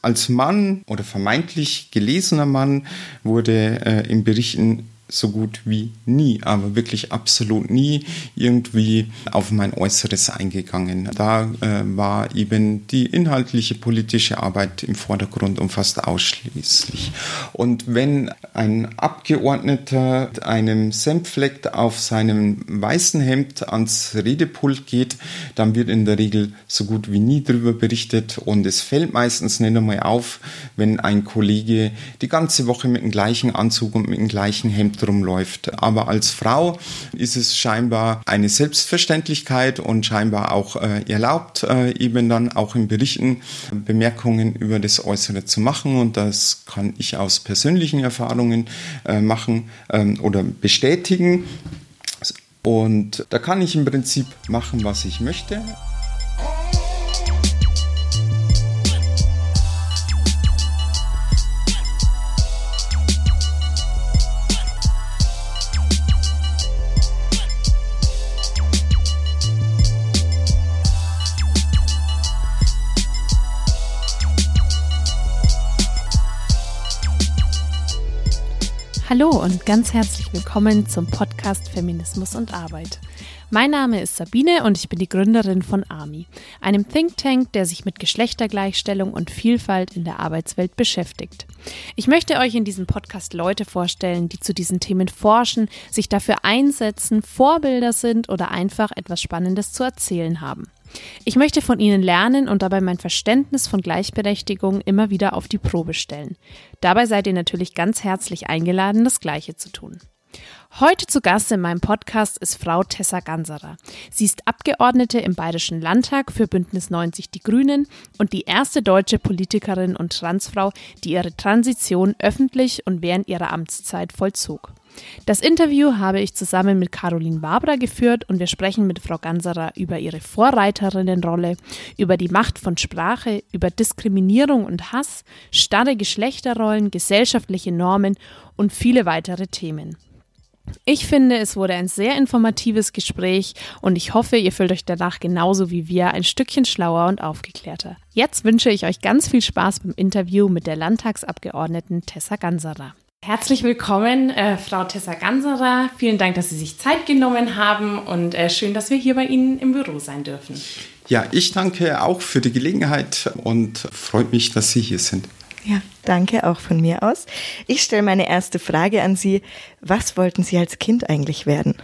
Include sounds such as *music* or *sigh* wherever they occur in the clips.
Als Mann oder vermeintlich gelesener Mann wurde äh, in Berichten so gut wie nie, aber wirklich absolut nie irgendwie auf mein Äußeres eingegangen. Da äh, war eben die inhaltliche politische Arbeit im Vordergrund und fast ausschließlich. Und wenn ein Abgeordneter einem Senffleck auf seinem weißen Hemd ans Redepult geht, dann wird in der Regel so gut wie nie darüber berichtet und es fällt meistens nicht einmal auf, wenn ein Kollege die ganze Woche mit dem gleichen Anzug und mit dem gleichen Hemd drum läuft. Aber als Frau ist es scheinbar eine Selbstverständlichkeit und scheinbar auch äh, erlaubt, äh, eben dann auch in Berichten Bemerkungen über das Äußere zu machen. Und das kann ich aus persönlichen Erfahrungen äh, machen ähm, oder bestätigen. Und da kann ich im Prinzip machen, was ich möchte. Hallo und ganz herzlich willkommen zum Podcast Feminismus und Arbeit. Mein Name ist Sabine und ich bin die Gründerin von ARMI, einem Think Tank, der sich mit Geschlechtergleichstellung und Vielfalt in der Arbeitswelt beschäftigt. Ich möchte euch in diesem Podcast Leute vorstellen, die zu diesen Themen forschen, sich dafür einsetzen, Vorbilder sind oder einfach etwas Spannendes zu erzählen haben. Ich möchte von Ihnen lernen und dabei mein Verständnis von Gleichberechtigung immer wieder auf die Probe stellen. Dabei seid ihr natürlich ganz herzlich eingeladen, das Gleiche zu tun. Heute zu Gast in meinem Podcast ist Frau Tessa Ganserer. Sie ist Abgeordnete im Bayerischen Landtag für Bündnis 90 Die Grünen und die erste deutsche Politikerin und Transfrau, die ihre Transition öffentlich und während ihrer Amtszeit vollzog. Das Interview habe ich zusammen mit Caroline Wabra geführt und wir sprechen mit Frau Ganserer über ihre Vorreiterinnenrolle, über die Macht von Sprache, über Diskriminierung und Hass, starre Geschlechterrollen, gesellschaftliche Normen und viele weitere Themen. Ich finde, es wurde ein sehr informatives Gespräch und ich hoffe, ihr fühlt euch danach genauso wie wir ein Stückchen schlauer und aufgeklärter. Jetzt wünsche ich euch ganz viel Spaß beim Interview mit der Landtagsabgeordneten Tessa Ganserer. Herzlich willkommen, äh, Frau Tessa Ganserer. Vielen Dank, dass Sie sich Zeit genommen haben und äh, schön, dass wir hier bei Ihnen im Büro sein dürfen. Ja, ich danke auch für die Gelegenheit und freut mich, dass Sie hier sind. Ja, danke auch von mir aus. Ich stelle meine erste Frage an Sie. Was wollten Sie als Kind eigentlich werden?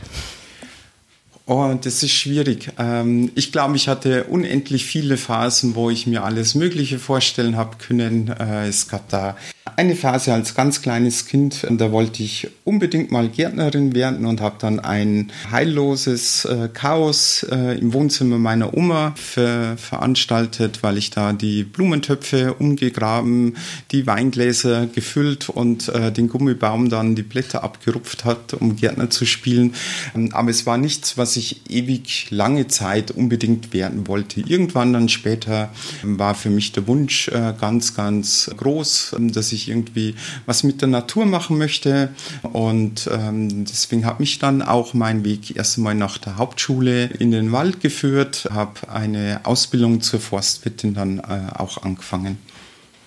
Oh, das ist schwierig. Ähm, ich glaube, ich hatte unendlich viele Phasen, wo ich mir alles Mögliche vorstellen habe können. Äh, es gab da eine Phase als ganz kleines Kind, da wollte ich unbedingt mal Gärtnerin werden und habe dann ein heilloses äh, Chaos äh, im Wohnzimmer meiner Oma ver veranstaltet, weil ich da die Blumentöpfe umgegraben, die Weingläser gefüllt und den Gummibaum dann die Blätter abgerupft hat, um Gärtner zu spielen. Ähm, aber es war nichts, was ich ewig lange Zeit unbedingt werden wollte. Irgendwann dann später war für mich der Wunsch äh, ganz, ganz groß, dass ich irgendwie was mit der Natur machen möchte. Und ähm, deswegen hat mich dann auch mein Weg erst einmal nach der Hauptschule in den Wald geführt, habe eine Ausbildung zur Forstwirtin dann äh, auch angefangen.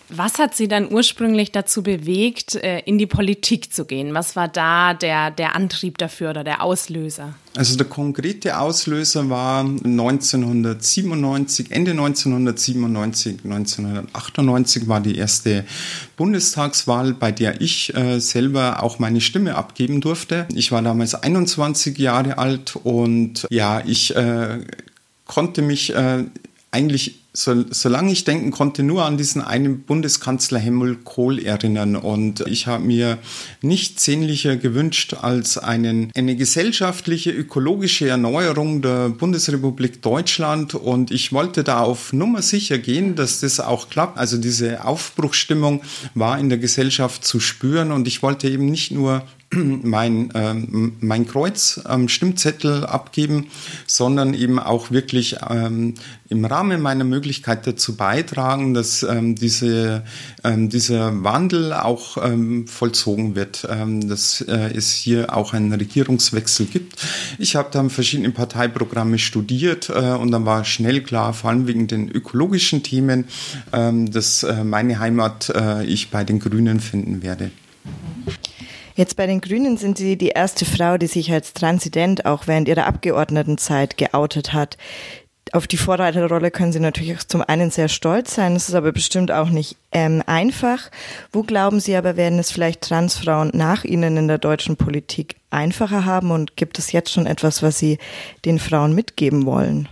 Was hat Sie dann ursprünglich dazu bewegt, äh, in die Politik zu gehen? Was war da der, der Antrieb dafür oder der Auslöser? Also der konkrete Auslöser war 1997, Ende 1997, 1998 war die erste Bundestagswahl, bei der ich äh, selber auch meine Stimme abgeben durfte. Ich war damals 21 Jahre alt und ja, ich äh, konnte mich äh, eigentlich so, solange ich denken konnte, nur an diesen einen Bundeskanzler Helmut Kohl erinnern. Und ich habe mir nichts sehnlicher gewünscht als einen, eine gesellschaftliche, ökologische Erneuerung der Bundesrepublik Deutschland. Und ich wollte da auf Nummer sicher gehen, dass das auch klappt. Also diese Aufbruchsstimmung war in der Gesellschaft zu spüren. Und ich wollte eben nicht nur *clears throat* mein, ähm, mein Kreuz am Stimmzettel abgeben, sondern eben auch wirklich ähm, im Rahmen meiner Möglichkeit dazu beitragen, dass ähm, diese, ähm, dieser Wandel auch ähm, vollzogen wird, ähm, dass äh, es hier auch einen Regierungswechsel gibt. Ich habe dann verschiedene Parteiprogramme studiert äh, und dann war schnell klar, vor allem wegen den ökologischen Themen, dass äh, meine Heimat äh, ich bei den Grünen finden werde. Jetzt bei den Grünen sind Sie die erste Frau, die sich als Transident auch während ihrer Abgeordnetenzeit geoutet hat. Auf die Vorreiterrolle können Sie natürlich auch zum einen sehr stolz sein, es ist aber bestimmt auch nicht ähm, einfach. Wo glauben Sie aber, werden es vielleicht Transfrauen nach Ihnen in der deutschen Politik einfacher haben und gibt es jetzt schon etwas, was Sie den Frauen mitgeben wollen?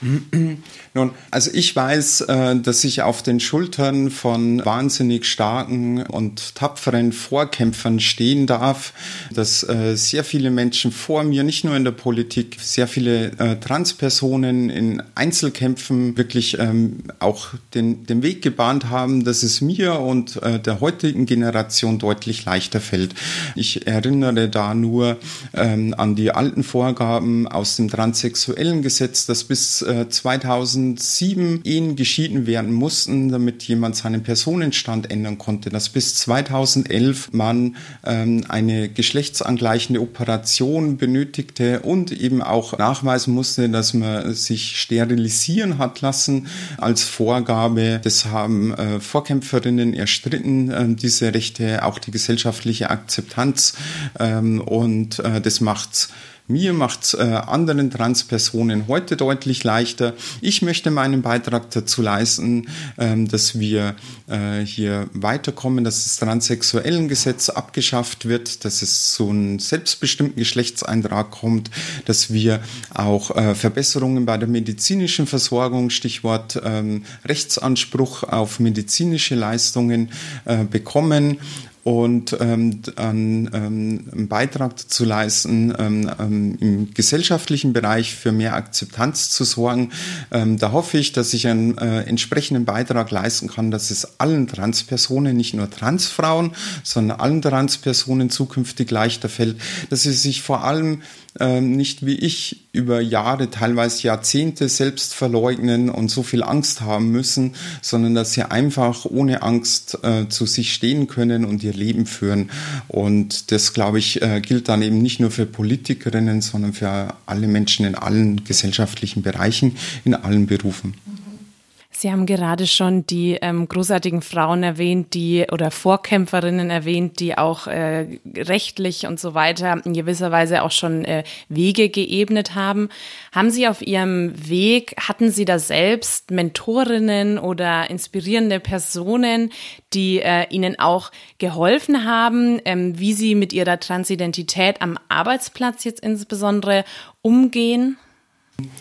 Nun, also ich weiß, äh, dass ich auf den Schultern von wahnsinnig starken und tapferen Vorkämpfern stehen darf, dass äh, sehr viele Menschen vor mir, nicht nur in der Politik, sehr viele äh, Transpersonen in Einzelkämpfen wirklich ähm, auch den, den Weg gebahnt haben, dass es mir und der heutigen Generation deutlich leichter fällt. Ich erinnere da nur ähm, an die alten Vorgaben aus dem transsexuellen Gesetz, das bis 2007 Ehen geschieden werden mussten, damit jemand seinen Personenstand ändern konnte, dass bis 2011 man ähm, eine geschlechtsangleichende Operation benötigte und eben auch nachweisen musste, dass man sich sterilisieren hat lassen als Vorgabe. Das haben äh, Vorkämpferinnen erstritten, äh, diese Rechte, auch die gesellschaftliche Akzeptanz ähm, und äh, das macht's mir macht es äh, anderen Transpersonen heute deutlich leichter. Ich möchte meinen Beitrag dazu leisten, ähm, dass wir äh, hier weiterkommen, dass das transsexuellen Gesetz abgeschafft wird, dass es zu einem selbstbestimmten Geschlechtseintrag kommt, dass wir auch äh, Verbesserungen bei der medizinischen Versorgung, Stichwort ähm, Rechtsanspruch auf medizinische Leistungen äh, bekommen und ähm, einen, ähm, einen Beitrag zu leisten, ähm, ähm, im gesellschaftlichen Bereich für mehr Akzeptanz zu sorgen. Ähm, da hoffe ich, dass ich einen äh, entsprechenden Beitrag leisten kann, dass es allen Transpersonen, nicht nur Transfrauen, sondern allen Transpersonen zukünftig leichter fällt, dass sie sich vor allem nicht wie ich über Jahre, teilweise Jahrzehnte selbst verleugnen und so viel Angst haben müssen, sondern dass sie einfach ohne Angst äh, zu sich stehen können und ihr Leben führen. Und das, glaube ich, äh, gilt dann eben nicht nur für Politikerinnen, sondern für alle Menschen in allen gesellschaftlichen Bereichen, in allen Berufen. Sie haben gerade schon die ähm, großartigen Frauen erwähnt, die oder Vorkämpferinnen erwähnt, die auch äh, rechtlich und so weiter in gewisser Weise auch schon äh, Wege geebnet haben. Haben Sie auf Ihrem Weg, hatten Sie da selbst Mentorinnen oder inspirierende Personen, die äh, Ihnen auch geholfen haben, ähm, wie Sie mit Ihrer Transidentität am Arbeitsplatz jetzt insbesondere umgehen?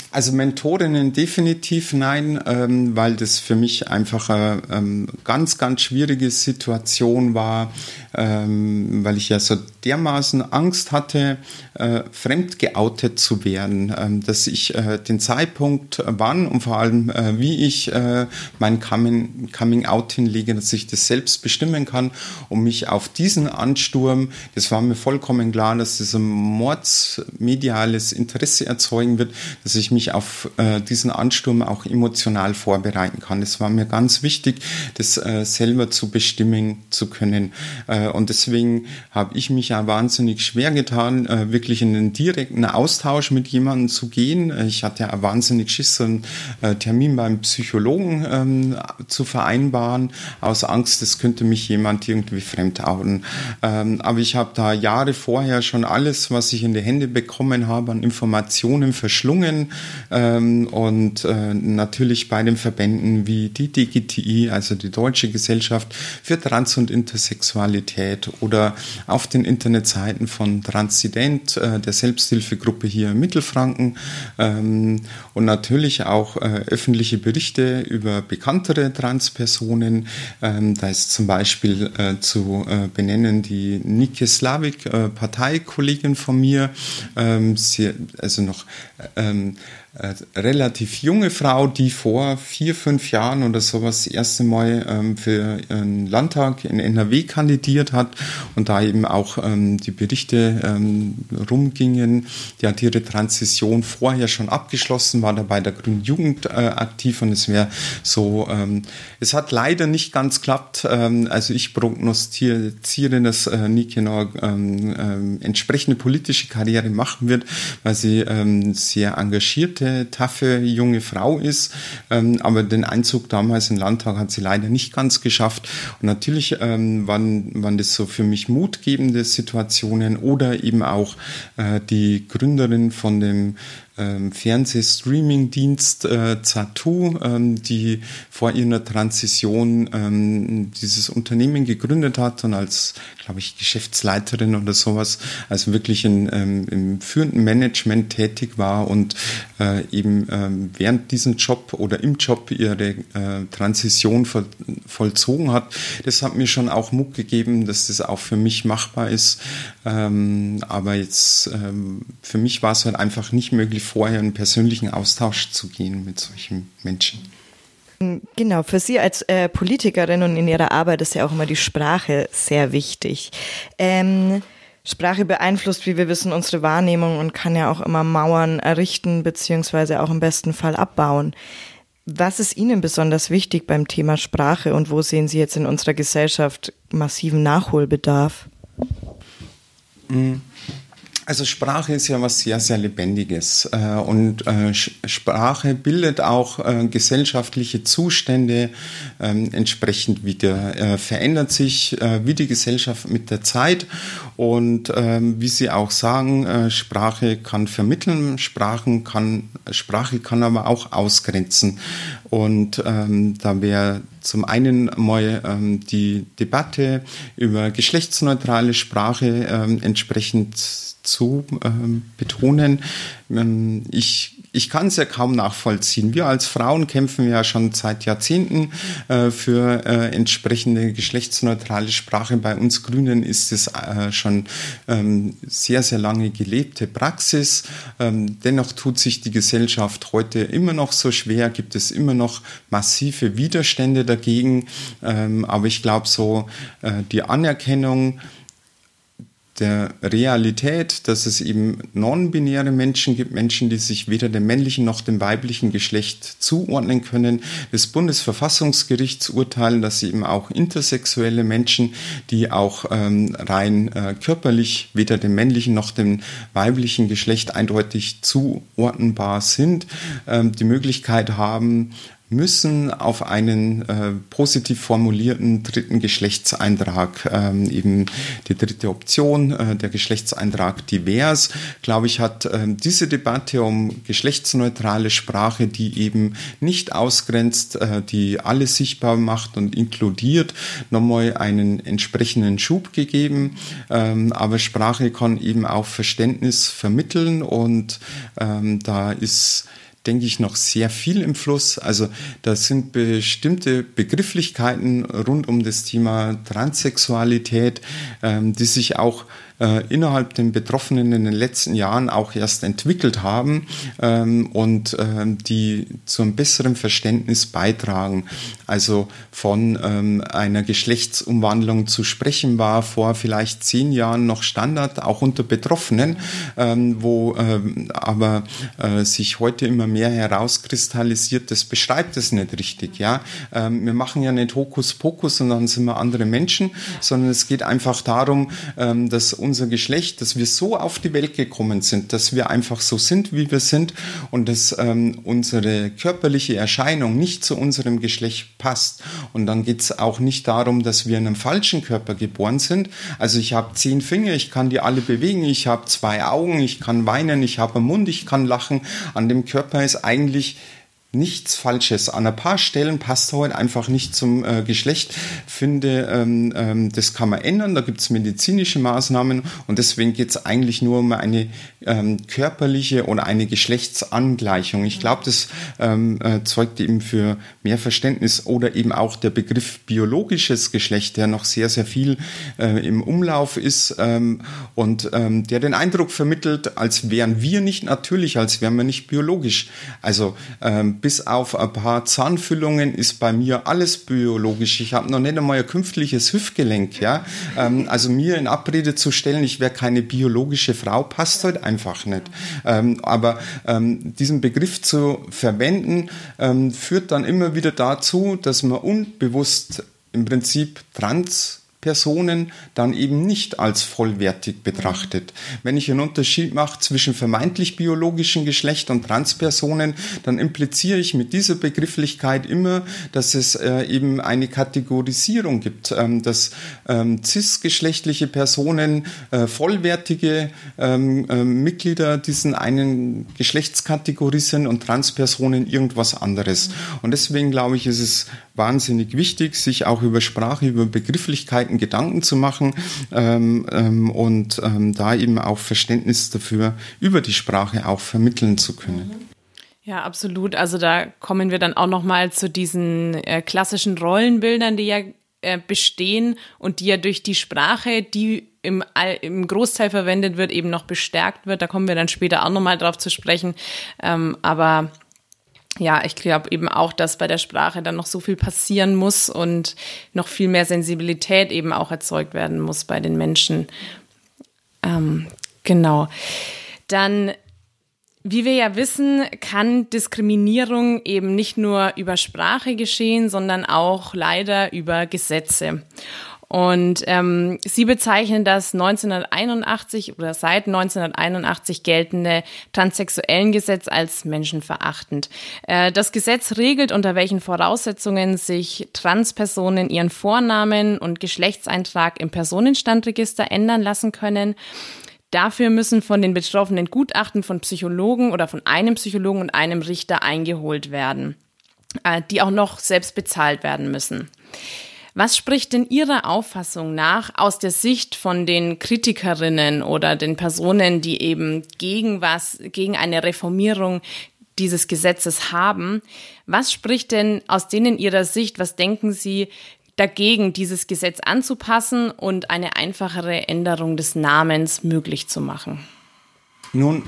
Also Mentorinnen definitiv nein, ähm, weil das für mich einfach eine ähm, ganz, ganz schwierige Situation war, ähm, weil ich ja so dermaßen Angst hatte, äh, fremd geoutet zu werden, ähm, dass ich äh, den Zeitpunkt, wann und vor allem äh, wie ich äh, mein Coming, Coming Out hinlege, dass ich das selbst bestimmen kann und mich auf diesen Ansturm, das war mir vollkommen klar, dass das ein mordsmediales Interesse erzeugen wird, dass ich mich auf äh, diesen Ansturm auch emotional vorbereiten kann. Das war mir ganz wichtig, das äh, selber zu bestimmen zu können. Äh, und deswegen habe ich mich ja wahnsinnig schwer getan, äh, wirklich in einen direkten Austausch mit jemandem zu gehen. Äh, ich hatte ja wahnsinnig Schiss, einen äh, Termin beim Psychologen ähm, zu vereinbaren, aus Angst, es könnte mich jemand irgendwie fremdouten. Ähm, aber ich habe da Jahre vorher schon alles, was ich in die Hände bekommen habe, an Informationen verschlungen Unternehmen ähm, und äh, natürlich bei den Verbänden wie die DGTI, also die Deutsche Gesellschaft für Trans- und Intersexualität oder auf den Internetseiten von Transident, äh, der Selbsthilfegruppe hier in Mittelfranken ähm, und natürlich auch äh, öffentliche Berichte über bekanntere Transpersonen. Ähm, da ist zum Beispiel äh, zu äh, benennen die Nike Slavik, äh, Parteikollegin von mir, ähm, sie, also noch ähm, ähm, äh, relativ junge Frau, die vor vier, fünf Jahren oder sowas das erste Mal ähm, für einen Landtag in NRW kandidiert hat und da eben auch ähm, die Berichte ähm, rumgingen. Die hat ihre Transition vorher schon abgeschlossen, war da bei der Grünen Jugend äh, aktiv und es wäre so, ähm, es hat leider nicht ganz klappt. Ähm, also ich prognostiziere, dass äh, Nikenor ähm, entsprechende politische Karriere machen wird, weil sie sehr engagierte nette, taffe junge Frau ist. Ähm, aber den Einzug damals in den Landtag hat sie leider nicht ganz geschafft. Und natürlich ähm, waren, waren das so für mich mutgebende Situationen oder eben auch äh, die Gründerin von dem ähm, Fernsehstreaming-Dienst äh, Zatu, ähm, die vor ihrer Transition ähm, dieses Unternehmen gegründet hat und als, glaube ich, Geschäftsleiterin oder sowas, also wirklich in, ähm, im führenden Management tätig war und äh, eben ähm, während diesem Job oder im Job ihre äh, Transition voll, vollzogen hat. Das hat mir schon auch Muck gegeben, dass das auch für mich machbar ist. Ähm, aber jetzt ähm, für mich war es halt einfach nicht möglich, vorher in persönlichen Austausch zu gehen mit solchen Menschen. Genau, für Sie als äh, Politikerin und in Ihrer Arbeit ist ja auch immer die Sprache sehr wichtig. Ähm, Sprache beeinflusst, wie wir wissen, unsere Wahrnehmung und kann ja auch immer Mauern errichten beziehungsweise auch im besten Fall abbauen. Was ist Ihnen besonders wichtig beim Thema Sprache und wo sehen Sie jetzt in unserer Gesellschaft massiven Nachholbedarf? Mhm. Also Sprache ist ja was sehr, sehr Lebendiges äh, und äh, Sprache bildet auch äh, gesellschaftliche Zustände ähm, entsprechend wieder, verändert sich wie die Gesellschaft mit der Zeit. Und ähm, wie Sie auch sagen, Sprache kann vermitteln, Sprachen kann, Sprache kann aber auch ausgrenzen. Und ähm, da wäre zum einen mal die Debatte über geschlechtsneutrale Sprache entsprechend zu ähm, betonen. Ähm, ich ich kann es ja kaum nachvollziehen. Wir als Frauen kämpfen ja schon seit Jahrzehnten äh, für äh, entsprechende geschlechtsneutrale Sprache. Bei uns Grünen ist es äh, schon ähm, sehr, sehr lange gelebte Praxis. Ähm, dennoch tut sich die Gesellschaft heute immer noch so schwer, gibt es immer noch massive Widerstände dagegen. Ähm, aber ich glaube, so äh, die Anerkennung, der Realität, dass es eben non-binäre Menschen gibt, Menschen, die sich weder dem männlichen noch dem weiblichen Geschlecht zuordnen können. Das Bundesverfassungsgerichtsurteil, dass eben auch intersexuelle Menschen, die auch ähm, rein äh, körperlich weder dem männlichen noch dem weiblichen Geschlecht eindeutig zuordnenbar sind, ähm, die Möglichkeit haben, müssen auf einen äh, positiv formulierten dritten Geschlechtseintrag, ähm, eben die dritte Option, äh, der Geschlechtseintrag divers, glaube ich, hat äh, diese Debatte um geschlechtsneutrale Sprache, die eben nicht ausgrenzt, äh, die alles sichtbar macht und inkludiert, nochmal einen entsprechenden Schub gegeben. Ähm, aber Sprache kann eben auch Verständnis vermitteln und ähm, da ist denke ich, noch sehr viel im Fluss. Also da sind bestimmte Begrifflichkeiten rund um das Thema Transsexualität, ähm, die sich auch äh, innerhalb den Betroffenen in den letzten Jahren auch erst entwickelt haben ähm, und ähm, die zu einem besseren Verständnis beitragen. Also von ähm, einer Geschlechtsumwandlung zu sprechen war vor vielleicht zehn Jahren noch Standard, auch unter Betroffenen, ähm, wo ähm, aber äh, sich heute immer mehr herauskristallisiert, das beschreibt es nicht richtig. Ja, ähm, wir machen ja nicht Hokuspokus und dann sind wir andere Menschen, sondern es geht einfach darum, dass unser Geschlecht, dass wir so auf die Welt gekommen sind, dass wir einfach so sind, wie wir sind und dass ähm, unsere körperliche Erscheinung nicht zu unserem Geschlecht passt. Und dann geht es auch nicht darum, dass wir in einem falschen Körper geboren sind. Also ich habe zehn Finger, ich kann die alle bewegen, ich habe zwei Augen, ich kann weinen, ich habe einen Mund, ich kann lachen. An dem Körper ist eigentlich nichts Falsches. An ein paar Stellen passt heute einfach nicht zum äh, Geschlecht. Finde, ähm, ähm, das kann man ändern. Da gibt es medizinische Maßnahmen und deswegen geht es eigentlich nur um eine ähm, körperliche oder eine Geschlechtsangleichung. Ich glaube, das ähm, äh, zeugt eben für mehr Verständnis oder eben auch der Begriff biologisches Geschlecht, der noch sehr, sehr viel äh, im Umlauf ist ähm, und ähm, der den Eindruck vermittelt, als wären wir nicht natürlich, als wären wir nicht biologisch. Also ähm, bis auf ein paar Zahnfüllungen ist bei mir alles biologisch. Ich habe noch nicht einmal ein künftiges Hüftgelenk. Ja? Ähm, also mir in Abrede zu stellen, ich wäre keine biologische Frau, passt halt einfach nicht. Ähm, aber ähm, diesen Begriff zu verwenden, ähm, führt dann immer wieder dazu, dass man unbewusst im Prinzip trans Personen dann eben nicht als vollwertig betrachtet. Wenn ich einen Unterschied mache zwischen vermeintlich biologischen Geschlecht und Transpersonen, dann impliziere ich mit dieser Begrifflichkeit immer, dass es äh, eben eine Kategorisierung gibt, ähm, dass ähm, cisgeschlechtliche Personen äh, vollwertige ähm, äh, Mitglieder diesen einen Geschlechtskategorie sind und Transpersonen irgendwas anderes. Und deswegen glaube ich, ist es wahnsinnig wichtig, sich auch über Sprache, über Begrifflichkeiten Gedanken zu machen ähm, ähm, und ähm, da eben auch Verständnis dafür über die Sprache auch vermitteln zu können. Ja, absolut. Also da kommen wir dann auch noch mal zu diesen äh, klassischen Rollenbildern, die ja äh, bestehen und die ja durch die Sprache, die im, im Großteil verwendet wird, eben noch bestärkt wird. Da kommen wir dann später auch noch mal drauf zu sprechen. Ähm, aber ja, ich glaube eben auch, dass bei der Sprache dann noch so viel passieren muss und noch viel mehr Sensibilität eben auch erzeugt werden muss bei den Menschen. Ähm, genau. Dann, wie wir ja wissen, kann Diskriminierung eben nicht nur über Sprache geschehen, sondern auch leider über Gesetze. Und ähm, sie bezeichnen das 1981 oder seit 1981 geltende Transsexuellengesetz als menschenverachtend. Äh, das Gesetz regelt, unter welchen Voraussetzungen sich Transpersonen ihren Vornamen und Geschlechtseintrag im Personenstandregister ändern lassen können. Dafür müssen von den Betroffenen Gutachten von Psychologen oder von einem Psychologen und einem Richter eingeholt werden, äh, die auch noch selbst bezahlt werden müssen. Was spricht denn Ihrer Auffassung nach aus der Sicht von den Kritikerinnen oder den Personen, die eben gegen was, gegen eine Reformierung dieses Gesetzes haben? Was spricht denn aus denen Ihrer Sicht, was denken Sie, dagegen, dieses Gesetz anzupassen und eine einfachere Änderung des Namens möglich zu machen? Nun,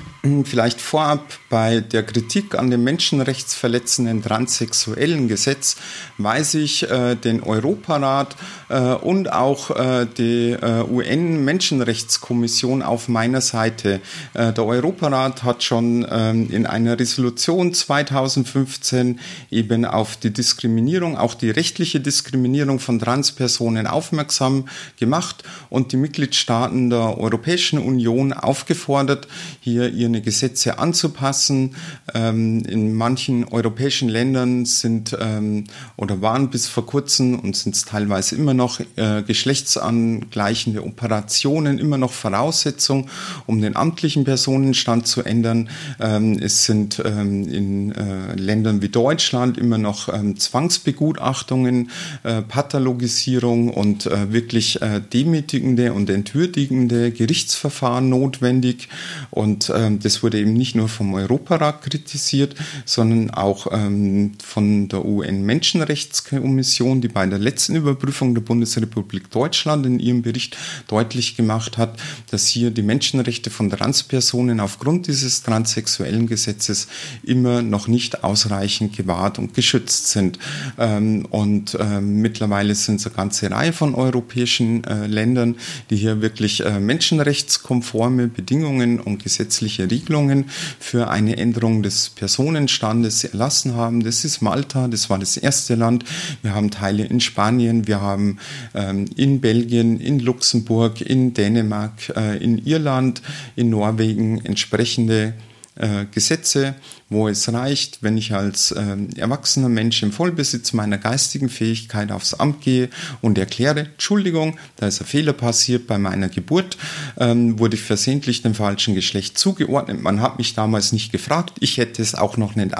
vielleicht vorab bei der Kritik an dem menschenrechtsverletzenden transsexuellen Gesetz weise ich äh, den Europarat äh, und auch äh, die äh, UN-Menschenrechtskommission auf meiner Seite. Äh, der Europarat hat schon ähm, in einer Resolution 2015 eben auf die Diskriminierung, auch die rechtliche Diskriminierung von Transpersonen aufmerksam gemacht und die Mitgliedstaaten der Europäischen Union aufgefordert, hier ihre Gesetze anzupassen. Ähm, in manchen europäischen Ländern sind ähm, oder waren bis vor kurzem und sind es teilweise immer noch äh, geschlechtsangleichende Operationen immer noch Voraussetzung, um den amtlichen Personenstand zu ändern. Ähm, es sind ähm, in äh, Ländern wie Deutschland immer noch ähm, Zwangsbegutachtungen, äh, Pathologisierung und äh, wirklich äh, demütigende und entwürdigende Gerichtsverfahren notwendig. Und ähm, das wurde eben nicht nur vom Europarat kritisiert, sondern auch ähm, von der UN-Menschenrechtskommission, die bei der letzten Überprüfung der Bundesrepublik Deutschland in ihrem Bericht deutlich gemacht hat, dass hier die Menschenrechte von Transpersonen aufgrund dieses transsexuellen Gesetzes immer noch nicht ausreichend gewahrt und geschützt sind. Ähm, und ähm, mittlerweile sind es eine ganze Reihe von europäischen äh, Ländern, die hier wirklich äh, menschenrechtskonforme Bedingungen und gesetzliche Regelungen für eine Änderung des Personenstandes erlassen haben. Das ist Malta, das war das erste Land. Wir haben Teile in Spanien, wir haben ähm, in Belgien, in Luxemburg, in Dänemark, äh, in Irland, in Norwegen entsprechende äh, Gesetze, wo es reicht, wenn ich als äh, erwachsener Mensch im Vollbesitz meiner geistigen Fähigkeit aufs Amt gehe und erkläre, Entschuldigung, da ist ein Fehler passiert bei meiner Geburt, ähm, wurde ich versehentlich dem falschen Geschlecht zugeordnet. Man hat mich damals nicht gefragt, ich hätte es auch noch nicht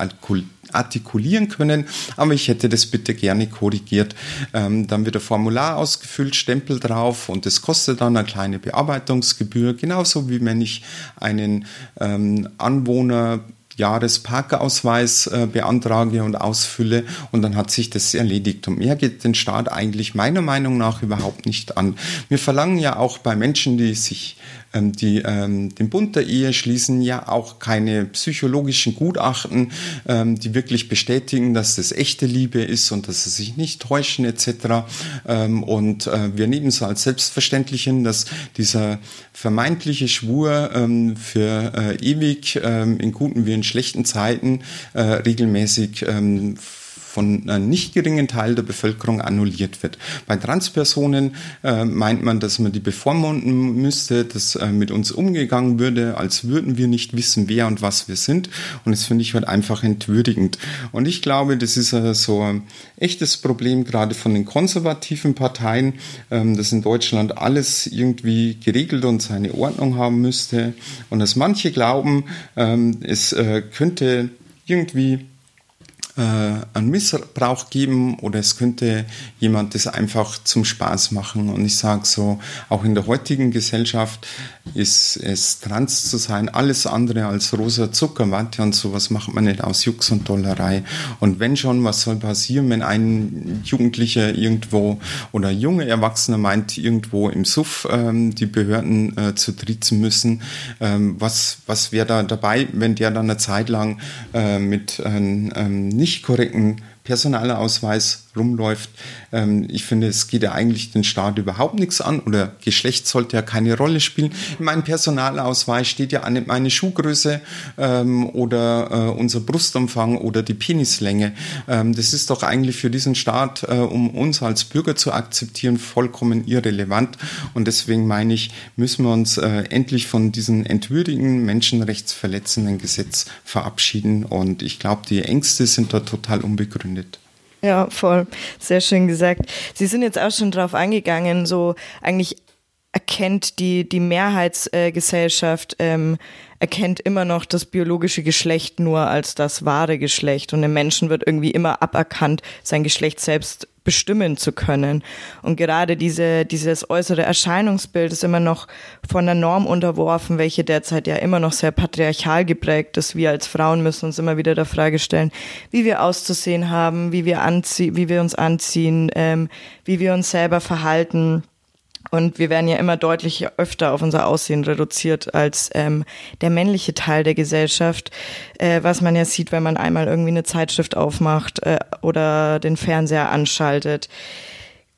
artikulieren können, aber ich hätte das bitte gerne korrigiert. Ähm, dann wird ein Formular ausgefüllt, Stempel drauf und das kostet dann eine kleine Bearbeitungsgebühr, genauso wie wenn ich einen ähm, Anwohner Jahresparkausweis äh, beantrage und ausfülle und dann hat sich das erledigt. Und mehr geht den Staat eigentlich meiner Meinung nach überhaupt nicht an. Wir verlangen ja auch bei Menschen, die sich ähm, die ähm, den Bund der Ehe schließen, ja auch keine psychologischen Gutachten, ähm, die wirklich bestätigen, dass das echte Liebe ist und dass sie sich nicht täuschen etc. Ähm, und äh, wir nehmen es als selbstverständlich hin, dass dieser vermeintliche Schwur ähm, für äh, ewig ähm, in guten wie in schlechten Zeiten äh, regelmäßig ähm, von einem nicht geringen Teil der Bevölkerung annulliert wird. Bei Transpersonen äh, meint man, dass man die bevormunden müsste, dass äh, mit uns umgegangen würde, als würden wir nicht wissen, wer und was wir sind. Und das finde ich halt einfach entwürdigend. Und ich glaube, das ist äh, so ein echtes Problem gerade von den konservativen Parteien, ähm, dass in Deutschland alles irgendwie geregelt und seine Ordnung haben müsste. Und dass manche glauben, ähm, es äh, könnte irgendwie äh, einen Missbrauch geben oder es könnte jemand das einfach zum Spaß machen. Und ich sage so, auch in der heutigen Gesellschaft ist es trans zu sein alles andere als rosa Zuckerwatte und sowas macht man nicht aus Jux und Dollerei. Und wenn schon, was soll passieren, wenn ein Jugendlicher irgendwo oder junge Erwachsener meint, irgendwo im Suff ähm, die Behörden äh, zu trizen müssen? Ähm, was was wäre da dabei, wenn der dann eine Zeit lang äh, mit ähm nicht nicht korrekten Personalausweis rumläuft. Ähm, ich finde, es geht ja eigentlich den Staat überhaupt nichts an oder Geschlecht sollte ja keine Rolle spielen. In meinem Personalausweis steht ja an meine Schuhgröße ähm, oder äh, unser Brustumfang oder die Penislänge. Ähm, das ist doch eigentlich für diesen Staat, äh, um uns als Bürger zu akzeptieren, vollkommen irrelevant. Und deswegen meine ich, müssen wir uns äh, endlich von diesem entwürdigen, menschenrechtsverletzenden Gesetz verabschieden. Und ich glaube, die Ängste sind da total unbegründet. Ja, voll. Sehr schön gesagt. Sie sind jetzt auch schon drauf eingegangen, so eigentlich erkennt die, die Mehrheitsgesellschaft, äh, ähm, erkennt immer noch das biologische Geschlecht nur als das wahre Geschlecht und dem Menschen wird irgendwie immer aberkannt, sein Geschlecht selbst bestimmen zu können. Und gerade diese, dieses äußere Erscheinungsbild ist immer noch von der Norm unterworfen, welche derzeit ja immer noch sehr patriarchal geprägt ist. Wir als Frauen müssen uns immer wieder der Frage stellen, wie wir auszusehen haben, wie wir anziehen, wie wir uns anziehen, ähm, wie wir uns selber verhalten und wir werden ja immer deutlich öfter auf unser Aussehen reduziert als ähm, der männliche Teil der Gesellschaft, äh, was man ja sieht, wenn man einmal irgendwie eine Zeitschrift aufmacht äh, oder den Fernseher anschaltet.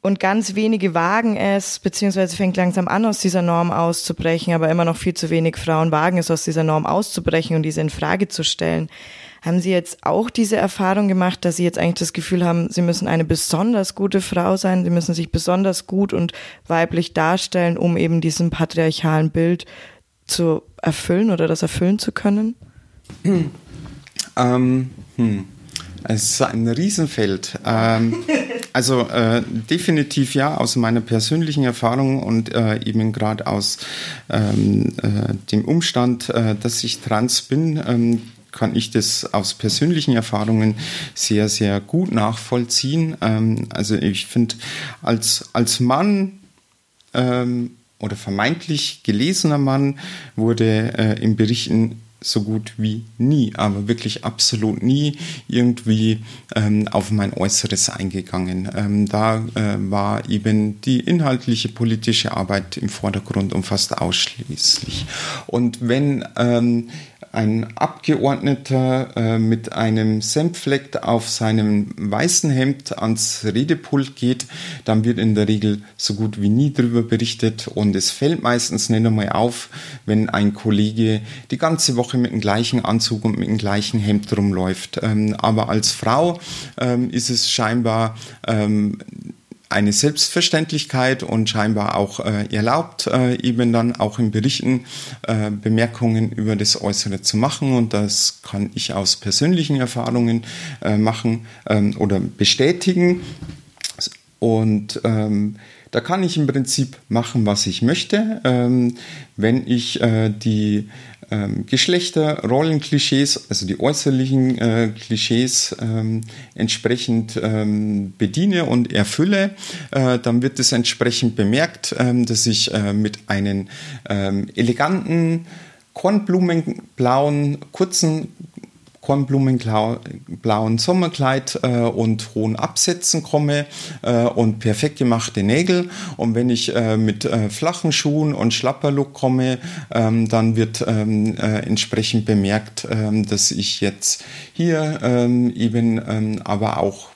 Und ganz wenige wagen es, beziehungsweise fängt langsam an, aus dieser Norm auszubrechen, aber immer noch viel zu wenig Frauen wagen es, aus dieser Norm auszubrechen und diese in Frage zu stellen. Haben Sie jetzt auch diese Erfahrung gemacht, dass Sie jetzt eigentlich das Gefühl haben, Sie müssen eine besonders gute Frau sein, Sie müssen sich besonders gut und weiblich darstellen, um eben diesem patriarchalen Bild zu erfüllen oder das erfüllen zu können? Ähm, hm. Es ist ein Riesenfeld. Ähm, *laughs* also äh, definitiv ja, aus meiner persönlichen Erfahrung und äh, eben gerade aus ähm, äh, dem Umstand, äh, dass ich trans bin, ähm, kann ich das aus persönlichen Erfahrungen sehr, sehr gut nachvollziehen. Ähm, also ich finde, als, als Mann ähm, oder vermeintlich gelesener Mann wurde äh, in Berichten so gut wie nie, aber wirklich absolut nie irgendwie ähm, auf mein Äußeres eingegangen. Ähm, da äh, war eben die inhaltliche politische Arbeit im Vordergrund und fast ausschließlich. Und wenn ähm, ein Abgeordneter äh, mit einem Senffleck auf seinem weißen Hemd ans Redepult geht, dann wird in der Regel so gut wie nie darüber berichtet und es fällt meistens nicht einmal auf, wenn ein Kollege die ganze Woche mit dem gleichen Anzug und mit dem gleichen Hemd rumläuft. Ähm, aber als Frau ähm, ist es scheinbar ähm, eine Selbstverständlichkeit und scheinbar auch äh, erlaubt, äh, eben dann auch in Berichten äh, Bemerkungen über das Äußere zu machen. Und das kann ich aus persönlichen Erfahrungen äh, machen ähm, oder bestätigen. Und ähm, da kann ich im Prinzip machen, was ich möchte. Ähm, wenn ich äh, die ähm, Geschlechter, Rollenklischees, also die äußerlichen äh, Klischees ähm, entsprechend ähm, bediene und erfülle, äh, dann wird es entsprechend bemerkt, ähm, dass ich äh, mit einem ähm, eleganten, kornblumenblauen, kurzen kornblumenblauen Sommerkleid äh, und hohen Absätzen komme äh, und perfekt gemachte Nägel. Und wenn ich äh, mit äh, flachen Schuhen und Schlapperlook komme, ähm, dann wird ähm, äh, entsprechend bemerkt, ähm, dass ich jetzt hier ähm, eben ähm, aber auch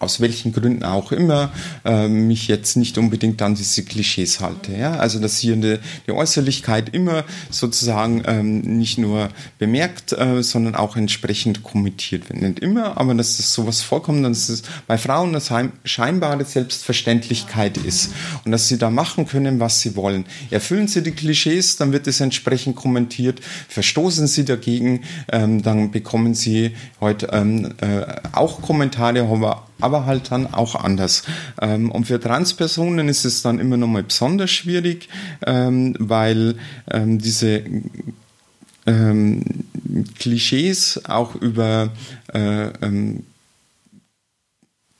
aus welchen Gründen auch immer, äh, mich jetzt nicht unbedingt an diese Klischees halte. Ja? Also dass hier eine, die Äußerlichkeit immer sozusagen ähm, nicht nur bemerkt, äh, sondern auch entsprechend kommentiert wird. Nicht immer, aber dass das sowas vorkommt, dass es bei Frauen eine scheinbare Selbstverständlichkeit ist und dass sie da machen können, was sie wollen. Erfüllen sie die Klischees, dann wird es entsprechend kommentiert. Verstoßen sie dagegen, ähm, dann bekommen sie heute ähm, äh, auch Kommentare, aber aber halt dann auch anders. Ähm, und für Transpersonen ist es dann immer noch mal besonders schwierig, ähm, weil ähm, diese ähm, Klischees auch über äh, ähm,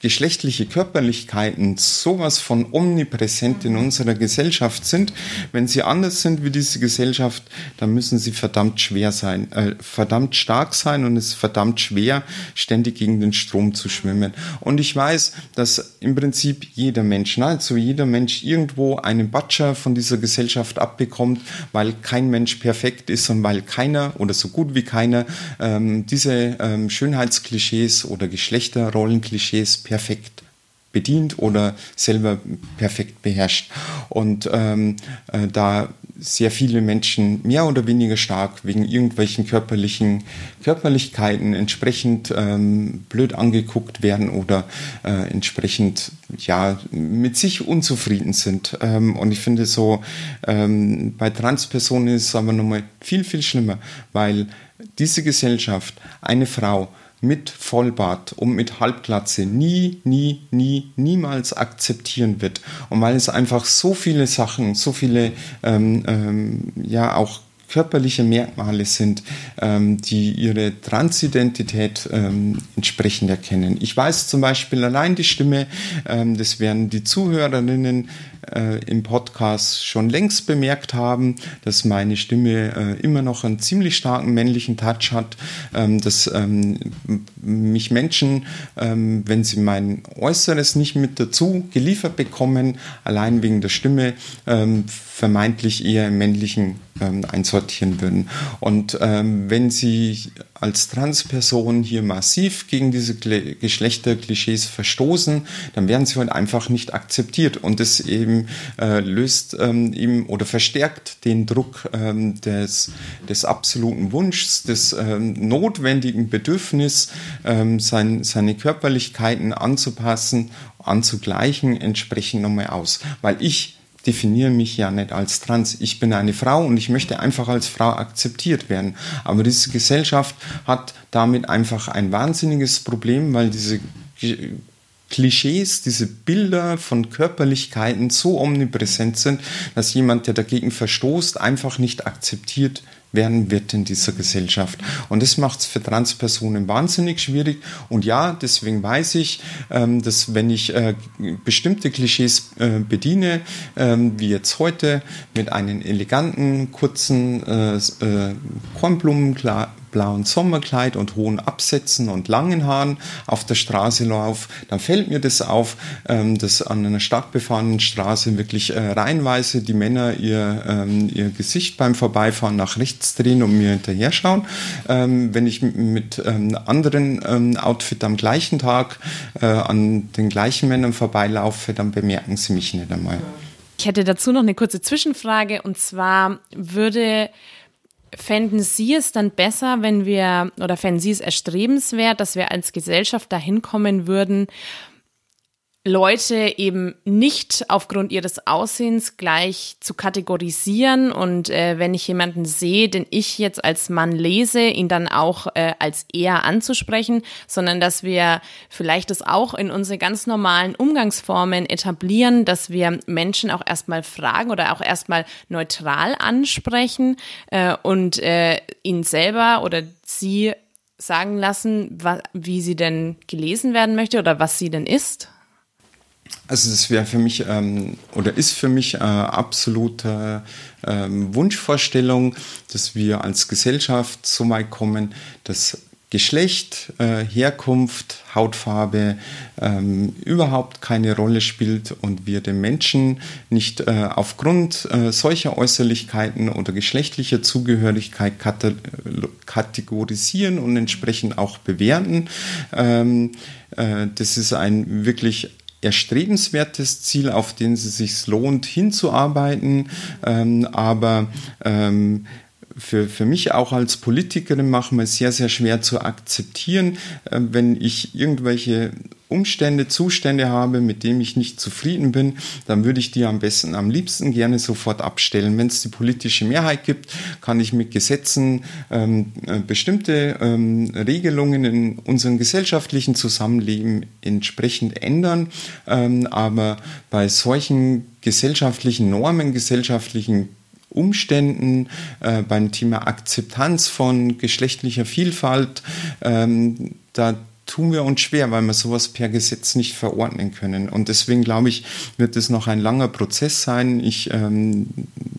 geschlechtliche Körperlichkeiten sowas von omnipräsent in unserer Gesellschaft sind, wenn sie anders sind wie diese Gesellschaft, dann müssen sie verdammt schwer sein, äh, verdammt stark sein und es ist verdammt schwer, ständig gegen den Strom zu schwimmen. Und ich weiß, dass im Prinzip jeder Mensch, nahezu jeder Mensch irgendwo einen Batscher von dieser Gesellschaft abbekommt, weil kein Mensch perfekt ist und weil keiner oder so gut wie keiner ähm, diese ähm, Schönheitsklischees oder Geschlechterrollenklischees perfekt bedient oder selber perfekt beherrscht. Und ähm, äh, da sehr viele Menschen mehr oder weniger stark wegen irgendwelchen körperlichen Körperlichkeiten entsprechend ähm, blöd angeguckt werden oder äh, entsprechend ja mit sich unzufrieden sind. Ähm, und ich finde so ähm, bei Transpersonen ist es aber nochmal viel viel schlimmer, weil diese Gesellschaft eine Frau mit Vollbart und mit Halbglatze nie, nie, nie, niemals akzeptieren wird. Und weil es einfach so viele Sachen, so viele, ähm, ähm, ja, auch körperliche Merkmale sind, ähm, die ihre Transidentität ähm, entsprechend erkennen. Ich weiß zum Beispiel allein die Stimme, ähm, das werden die Zuhörerinnen äh, im Podcast schon längst bemerkt haben, dass meine Stimme äh, immer noch einen ziemlich starken männlichen Touch hat, ähm, dass ähm, mich Menschen, ähm, wenn sie mein Äußeres nicht mit dazu geliefert bekommen, allein wegen der Stimme, ähm, vermeintlich eher im männlichen ähm, einsortieren würden. Und ähm, wenn Sie als Transperson hier massiv gegen diese Geschlechterklischees verstoßen, dann werden Sie halt einfach nicht akzeptiert. Und das eben äh, löst ähm, oder verstärkt den Druck ähm, des, des absoluten Wunschs, des ähm, notwendigen Bedürfnis, ähm, sein, seine Körperlichkeiten anzupassen, anzugleichen, entsprechend nochmal aus. Weil ich definiere mich ja nicht als trans. Ich bin eine Frau und ich möchte einfach als Frau akzeptiert werden. Aber diese Gesellschaft hat damit einfach ein wahnsinniges Problem, weil diese Klischees, diese Bilder von Körperlichkeiten so omnipräsent sind, dass jemand, der dagegen verstoßt, einfach nicht akzeptiert werden wird in dieser Gesellschaft. Und das macht es für Transpersonen wahnsinnig schwierig. Und ja, deswegen weiß ich, ähm, dass wenn ich äh, bestimmte Klischees äh, bediene, ähm, wie jetzt heute mit einem eleganten, kurzen äh, äh Kornblumenkleid, blauen Sommerkleid und hohen Absätzen und langen Haaren auf der Straße laufe, dann fällt mir das auf, ähm, dass an einer stark befahrenen Straße wirklich äh, reihenweise die Männer ihr, ähm, ihr Gesicht beim Vorbeifahren nach rechts drehen und mir hinterher schauen. Ähm, wenn ich mit anderen Outfit am gleichen Tag äh, an den gleichen Männern vorbeilaufe, dann bemerken sie mich nicht einmal. Ich hätte dazu noch eine kurze Zwischenfrage und zwar würde Fänden Sie es dann besser, wenn wir, oder fänden Sie es erstrebenswert, dass wir als Gesellschaft dahin kommen würden, Leute eben nicht aufgrund ihres Aussehens gleich zu kategorisieren und äh, wenn ich jemanden sehe, den ich jetzt als Mann lese, ihn dann auch äh, als er anzusprechen, sondern dass wir vielleicht das auch in unsere ganz normalen Umgangsformen etablieren, dass wir Menschen auch erstmal fragen oder auch erstmal neutral ansprechen äh, und äh, ihn selber oder sie sagen lassen, wie sie denn gelesen werden möchte oder was sie denn ist? Also das wäre für mich ähm, oder ist für mich äh, absolute ähm, Wunschvorstellung, dass wir als Gesellschaft so weit kommen, dass Geschlecht, äh, Herkunft, Hautfarbe ähm, überhaupt keine Rolle spielt und wir den Menschen nicht äh, aufgrund äh, solcher Äußerlichkeiten oder geschlechtlicher Zugehörigkeit kategorisieren und entsprechend auch bewerten. Ähm, äh, das ist ein wirklich erstrebenswertes Ziel, auf den es sich lohnt, hinzuarbeiten. Ähm, aber ähm, für, für mich auch als Politikerin es sehr, sehr schwer zu akzeptieren, äh, wenn ich irgendwelche Umstände, Zustände habe, mit denen ich nicht zufrieden bin, dann würde ich die am besten, am liebsten gerne sofort abstellen. Wenn es die politische Mehrheit gibt, kann ich mit Gesetzen ähm, äh, bestimmte ähm, Regelungen in unserem gesellschaftlichen Zusammenleben entsprechend ändern. Ähm, aber bei solchen gesellschaftlichen Normen, gesellschaftlichen Umständen, äh, beim Thema Akzeptanz von geschlechtlicher Vielfalt, ähm, da tun wir uns schwer, weil wir sowas per Gesetz nicht verordnen können. Und deswegen glaube ich, wird es noch ein langer Prozess sein. Ich ähm,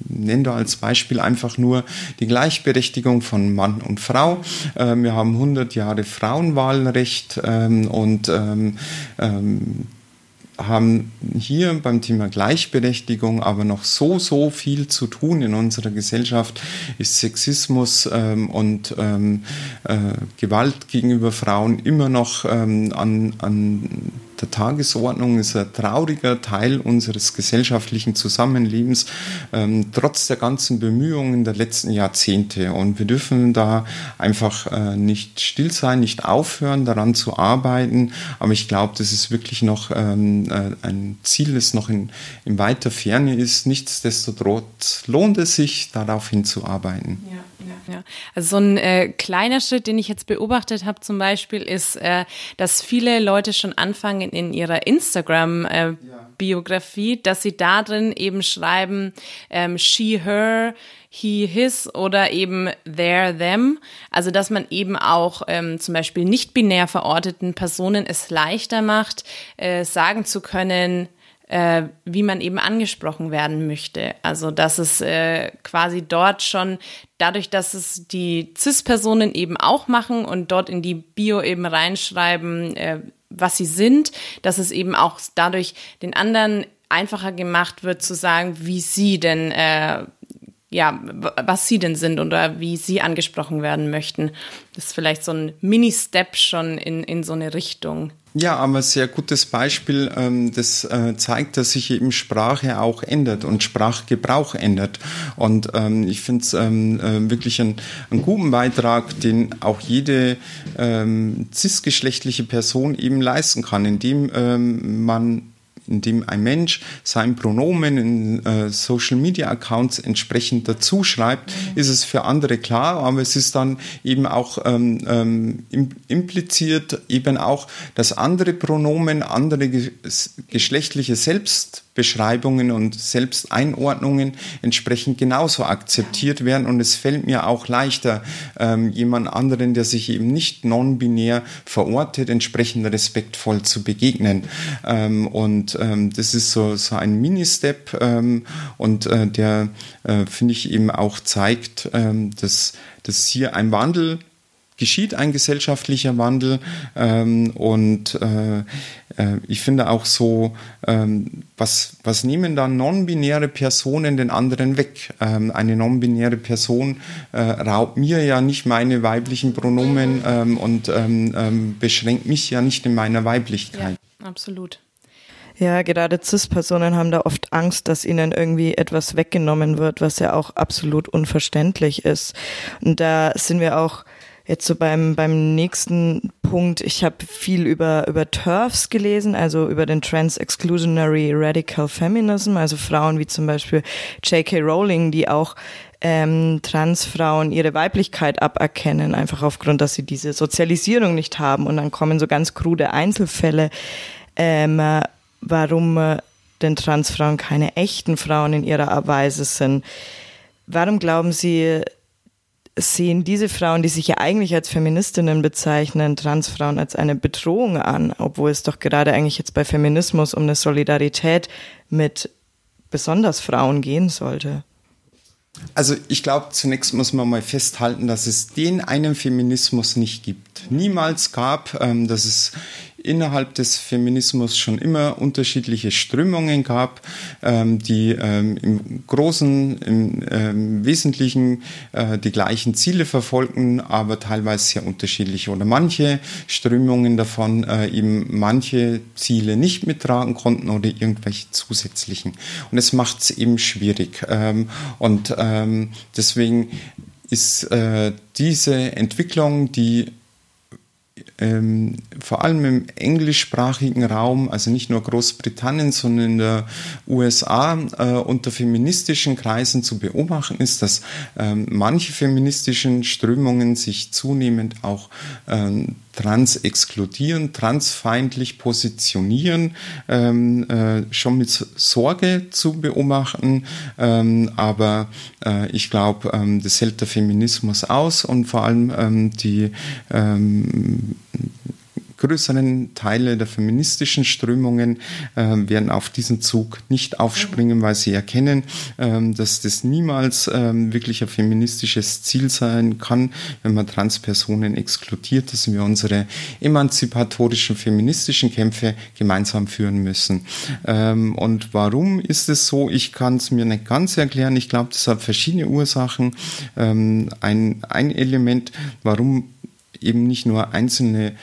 nenne da als Beispiel einfach nur die Gleichberechtigung von Mann und Frau. Ähm, wir haben 100 Jahre Frauenwahlrecht ähm, und ähm, ähm, haben hier beim Thema Gleichberechtigung aber noch so, so viel zu tun in unserer Gesellschaft, ist Sexismus ähm, und ähm, äh, Gewalt gegenüber Frauen immer noch ähm, an, an der Tagesordnung, ist ein trauriger Teil unseres gesellschaftlichen Zusammenlebens, ähm, trotz der ganzen Bemühungen der letzten Jahrzehnte. Und wir dürfen da einfach äh, nicht still sein, nicht aufhören, daran zu arbeiten. Aber ich glaube, das ist wirklich noch ähm, äh, ein Ziel, das noch in, in weiter Ferne ist. Nichtsdestotrotz lohnt es sich, darauf hinzuarbeiten. Ja. Ja, also so ein äh, kleiner Schritt, den ich jetzt beobachtet habe zum Beispiel, ist, äh, dass viele Leute schon anfangen in ihrer Instagram-Biografie, äh, dass sie da drin eben schreiben, ähm, she, her, he, his oder eben there, them. Also dass man eben auch ähm, zum Beispiel nicht binär verorteten Personen es leichter macht, äh, sagen zu können, äh, wie man eben angesprochen werden möchte. Also dass es äh, quasi dort schon dadurch, dass es die CIS-Personen eben auch machen und dort in die Bio eben reinschreiben, äh, was sie sind, dass es eben auch dadurch den anderen einfacher gemacht wird zu sagen, wie sie denn äh, ja, was sie denn sind oder wie sie angesprochen werden möchten. Das ist vielleicht so ein Mini-Step schon in, in so eine Richtung. Ja, aber sehr gutes Beispiel, ähm, das äh, zeigt, dass sich eben Sprache auch ändert und Sprachgebrauch ändert. Und ähm, ich finde es ähm, äh, wirklich einen, guten Beitrag, den auch jede cisgeschlechtliche Person eben leisten kann, indem man indem ein Mensch sein Pronomen in äh, Social Media Accounts entsprechend dazu schreibt, ist es für andere klar, aber es ist dann eben auch ähm, ähm, impliziert eben auch, dass andere Pronomen, andere geschlechtliche Selbst Beschreibungen und Selbsteinordnungen entsprechend genauso akzeptiert werden. Und es fällt mir auch leichter, ähm, jemand anderen, der sich eben nicht non-binär verortet, entsprechend respektvoll zu begegnen. Ähm, und ähm, das ist so, so ein Mini-Step ähm, und äh, der, äh, finde ich, eben auch zeigt, ähm, dass, dass hier ein Wandel geschieht ein gesellschaftlicher Wandel ähm, und äh, äh, ich finde auch so, ähm, was, was nehmen dann non-binäre Personen den anderen weg? Ähm, eine non-binäre Person äh, raubt mir ja nicht meine weiblichen Pronomen ähm, und ähm, ähm, beschränkt mich ja nicht in meiner Weiblichkeit. Ja, absolut. Ja, gerade CIS-Personen haben da oft Angst, dass ihnen irgendwie etwas weggenommen wird, was ja auch absolut unverständlich ist. Und da sind wir auch Jetzt so beim, beim nächsten Punkt, ich habe viel über, über TERFs gelesen, also über den Trans-Exclusionary Radical Feminism, also Frauen wie zum Beispiel J.K. Rowling, die auch ähm, Transfrauen ihre Weiblichkeit aberkennen, einfach aufgrund, dass sie diese Sozialisierung nicht haben. Und dann kommen so ganz krude Einzelfälle, ähm, warum äh, denn Transfrauen keine echten Frauen in ihrer Weise sind. Warum glauben Sie, sehen diese Frauen, die sich ja eigentlich als Feministinnen bezeichnen, Transfrauen als eine Bedrohung an, obwohl es doch gerade eigentlich jetzt bei Feminismus um eine Solidarität mit besonders Frauen gehen sollte? Also ich glaube, zunächst muss man mal festhalten, dass es den einen Feminismus nicht gibt. Niemals gab, ähm, dass es innerhalb des Feminismus schon immer unterschiedliche Strömungen gab, ähm, die ähm, im Großen, im ähm, Wesentlichen äh, die gleichen Ziele verfolgten, aber teilweise sehr unterschiedliche oder manche Strömungen davon äh, eben manche Ziele nicht mittragen konnten oder irgendwelche zusätzlichen. Und es macht es eben schwierig. Ähm, und ähm, deswegen ist äh, diese Entwicklung, die ähm, vor allem im englischsprachigen Raum, also nicht nur Großbritannien, sondern in der USA äh, unter feministischen Kreisen zu beobachten ist, dass ähm, manche feministischen Strömungen sich zunehmend auch ähm, trans exkludieren, transfeindlich positionieren, ähm, äh, schon mit Sorge zu beobachten. Ähm, aber äh, ich glaube, ähm, das hält der Feminismus aus und vor allem ähm, die ähm, größeren Teile der feministischen Strömungen äh, werden auf diesen Zug nicht aufspringen, weil sie erkennen, ähm, dass das niemals ähm, wirklich ein feministisches Ziel sein kann, wenn man Transpersonen exkludiert, dass wir unsere emanzipatorischen feministischen Kämpfe gemeinsam führen müssen. Ähm, und warum ist es so? Ich kann es mir nicht ganz erklären. Ich glaube, das hat verschiedene Ursachen. Ähm, ein, ein Element, warum eben nicht nur einzelne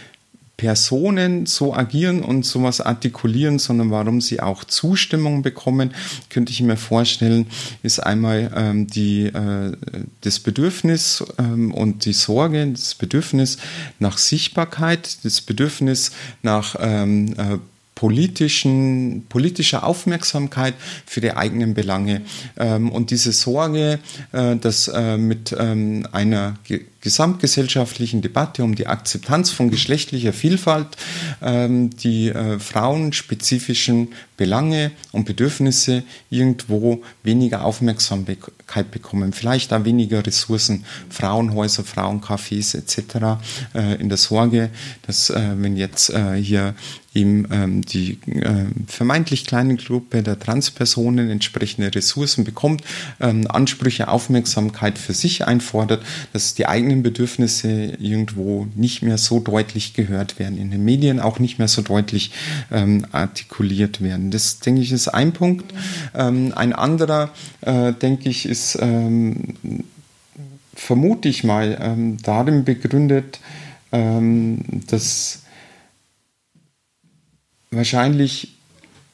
Personen so agieren und sowas artikulieren, sondern warum sie auch Zustimmung bekommen, könnte ich mir vorstellen, ist einmal ähm, die, äh, das Bedürfnis ähm, und die Sorge, das Bedürfnis nach Sichtbarkeit, das Bedürfnis nach ähm, äh, politischen, politischer Aufmerksamkeit für die eigenen Belange. Ähm, und diese Sorge, äh, dass äh, mit ähm, einer gesamtgesellschaftlichen Debatte um die Akzeptanz von geschlechtlicher Vielfalt ähm, die äh, frauenspezifischen Belange und Bedürfnisse irgendwo weniger Aufmerksamkeit bekommen, vielleicht auch weniger Ressourcen, Frauenhäuser, Frauencafés etc. Äh, in der Sorge, dass äh, wenn jetzt äh, hier eben ähm, die äh, vermeintlich kleine Gruppe der Transpersonen entsprechende Ressourcen bekommt, ähm, Ansprüche, Aufmerksamkeit für sich einfordert, dass die eigenen eigenen Bedürfnisse irgendwo nicht mehr so deutlich gehört werden, in den Medien auch nicht mehr so deutlich ähm, artikuliert werden. Das, denke ich, ist ein Punkt. Ähm, ein anderer, äh, denke ich, ist, ähm, vermute ich mal, ähm, darin begründet, ähm, dass wahrscheinlich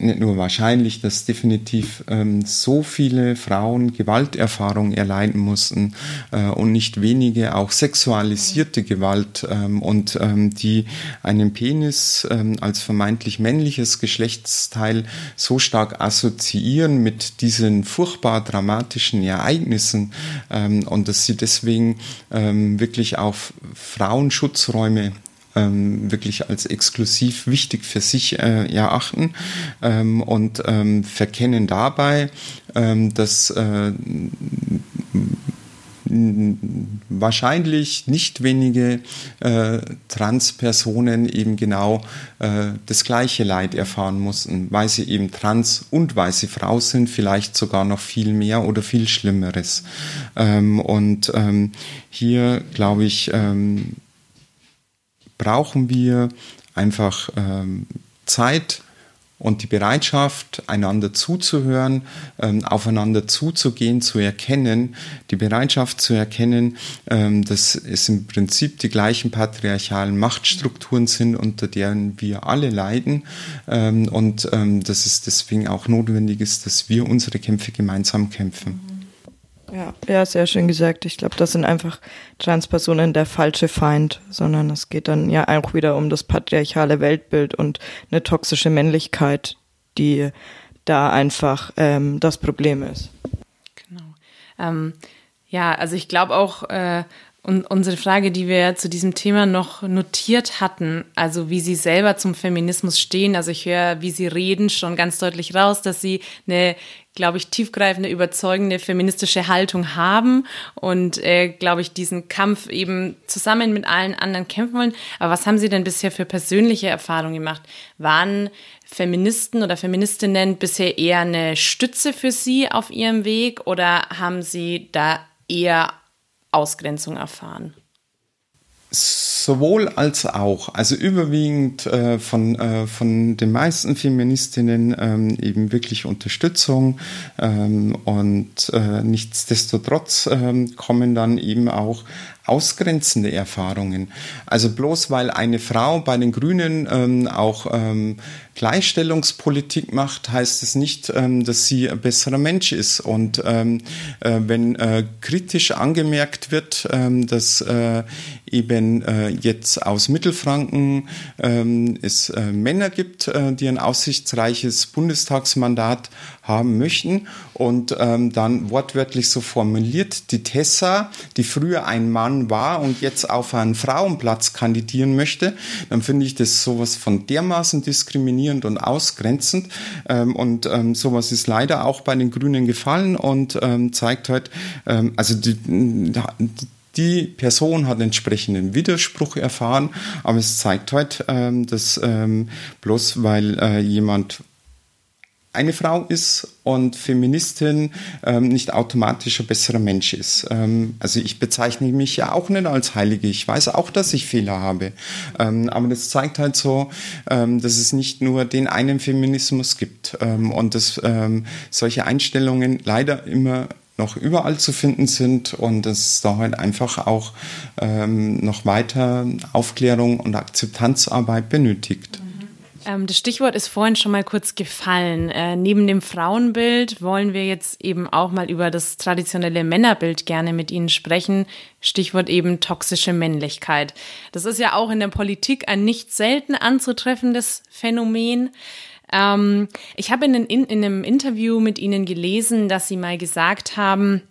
nicht nur wahrscheinlich, dass definitiv ähm, so viele Frauen Gewalterfahrung erleiden mussten äh, und nicht wenige auch sexualisierte Gewalt ähm, und ähm, die einen Penis ähm, als vermeintlich männliches Geschlechtsteil so stark assoziieren mit diesen furchtbar dramatischen Ereignissen ähm, und dass sie deswegen ähm, wirklich auf Frauenschutzräume ähm, wirklich als exklusiv wichtig für sich äh, erachten ähm, und ähm, verkennen dabei, ähm, dass äh, wahrscheinlich nicht wenige äh, Transpersonen eben genau äh, das gleiche Leid erfahren mussten, weil sie eben trans und weil sie Frau sind, vielleicht sogar noch viel mehr oder viel Schlimmeres. Ähm, und ähm, hier glaube ich, ähm, brauchen wir einfach ähm, Zeit und die Bereitschaft, einander zuzuhören, ähm, aufeinander zuzugehen, zu erkennen, die Bereitschaft zu erkennen, ähm, dass es im Prinzip die gleichen patriarchalen Machtstrukturen sind, unter deren wir alle leiden ähm, und ähm, dass es deswegen auch notwendig ist, dass wir unsere Kämpfe gemeinsam kämpfen. Ja, ja, sehr schön gesagt. Ich glaube, das sind einfach Transpersonen der falsche Feind, sondern es geht dann ja auch wieder um das patriarchale Weltbild und eine toxische Männlichkeit, die da einfach ähm, das Problem ist. Genau. Ähm, ja, also ich glaube auch, äh, und unsere Frage, die wir zu diesem Thema noch notiert hatten, also wie Sie selber zum Feminismus stehen, also ich höre, wie Sie reden, schon ganz deutlich raus, dass Sie eine, glaube ich, tiefgreifende, überzeugende feministische Haltung haben und, äh, glaube ich, diesen Kampf eben zusammen mit allen anderen kämpfen wollen. Aber was haben Sie denn bisher für persönliche Erfahrungen gemacht? Waren Feministen oder Feministinnen bisher eher eine Stütze für Sie auf Ihrem Weg oder haben Sie da eher Ausgrenzung erfahren? Sowohl als auch. Also überwiegend äh, von, äh, von den meisten Feministinnen ähm, eben wirklich Unterstützung ähm, und äh, nichtsdestotrotz ähm, kommen dann eben auch ausgrenzende Erfahrungen. Also bloß weil eine Frau bei den Grünen ähm, auch ähm, Gleichstellungspolitik macht, heißt es nicht, ähm, dass sie ein besserer Mensch ist. Und ähm, äh, wenn äh, kritisch angemerkt wird, ähm, dass äh, eben äh, jetzt aus Mittelfranken ähm, es äh, Männer gibt, äh, die ein aussichtsreiches Bundestagsmandat haben möchten und ähm, dann wortwörtlich so formuliert, die Tessa, die früher ein Mann war und jetzt auf einen Frauenplatz kandidieren möchte, dann finde ich das sowas von dermaßen diskriminierend und ausgrenzend ähm, und ähm, sowas ist leider auch bei den Grünen gefallen und ähm, zeigt halt, ähm, also die, die Person hat entsprechenden Widerspruch erfahren, aber es zeigt halt, ähm, dass ähm, bloß weil äh, jemand eine Frau ist und Feministin ähm, nicht automatisch ein besserer Mensch ist. Ähm, also ich bezeichne mich ja auch nicht als Heilige. Ich weiß auch, dass ich Fehler habe. Ähm, aber das zeigt halt so, ähm, dass es nicht nur den einen Feminismus gibt ähm, und dass ähm, solche Einstellungen leider immer noch überall zu finden sind und dass da halt einfach auch noch weiter Aufklärung und Akzeptanzarbeit benötigt. Ähm, das Stichwort ist vorhin schon mal kurz gefallen. Äh, neben dem Frauenbild wollen wir jetzt eben auch mal über das traditionelle Männerbild gerne mit Ihnen sprechen. Stichwort eben toxische Männlichkeit. Das ist ja auch in der Politik ein nicht selten anzutreffendes Phänomen. Ähm, ich habe in, in, in einem Interview mit Ihnen gelesen, dass Sie mal gesagt haben,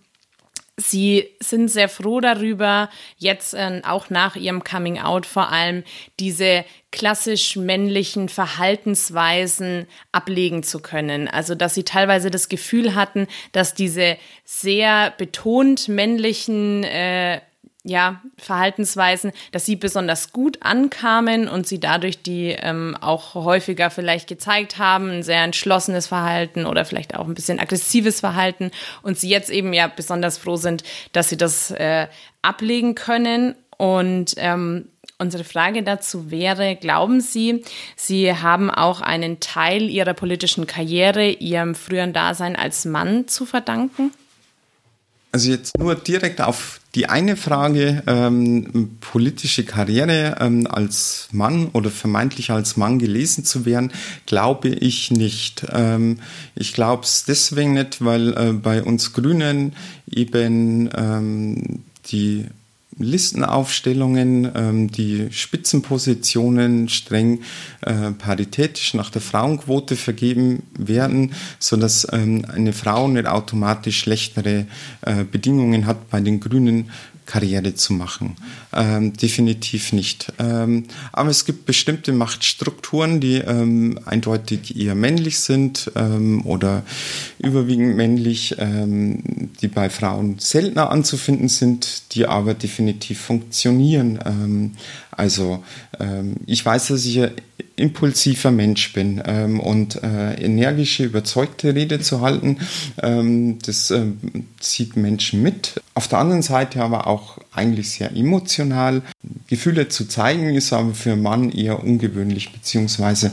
Sie sind sehr froh darüber, jetzt äh, auch nach ihrem Coming Out vor allem diese klassisch männlichen Verhaltensweisen ablegen zu können. Also, dass sie teilweise das Gefühl hatten, dass diese sehr betont männlichen äh, ja, Verhaltensweisen, dass sie besonders gut ankamen und sie dadurch die ähm, auch häufiger vielleicht gezeigt haben, ein sehr entschlossenes Verhalten oder vielleicht auch ein bisschen aggressives Verhalten und sie jetzt eben ja besonders froh sind, dass sie das äh, ablegen können. Und ähm, unsere Frage dazu wäre, glauben Sie, Sie haben auch einen Teil Ihrer politischen Karriere Ihrem früheren Dasein als Mann zu verdanken? Also jetzt nur direkt auf die eine Frage, ähm, politische Karriere ähm, als Mann oder vermeintlich als Mann gelesen zu werden, glaube ich nicht. Ähm, ich glaube es deswegen nicht, weil äh, bei uns Grünen eben ähm, die Listenaufstellungen, ähm, die Spitzenpositionen streng äh, paritätisch nach der Frauenquote vergeben werden, sodass ähm, eine Frau nicht automatisch schlechtere äh, Bedingungen hat bei den Grünen Karriere zu machen. Ähm, definitiv nicht. Ähm, aber es gibt bestimmte Machtstrukturen, die ähm, eindeutig eher männlich sind ähm, oder überwiegend männlich, ähm, die bei Frauen seltener anzufinden sind, die aber definitiv funktionieren. Ähm, also ich weiß, dass ich ein impulsiver Mensch bin und äh, energische, überzeugte Rede zu halten, das zieht Menschen mit. Auf der anderen Seite aber auch eigentlich sehr emotional. Gefühle zu zeigen ist aber für einen Mann eher ungewöhnlich, beziehungsweise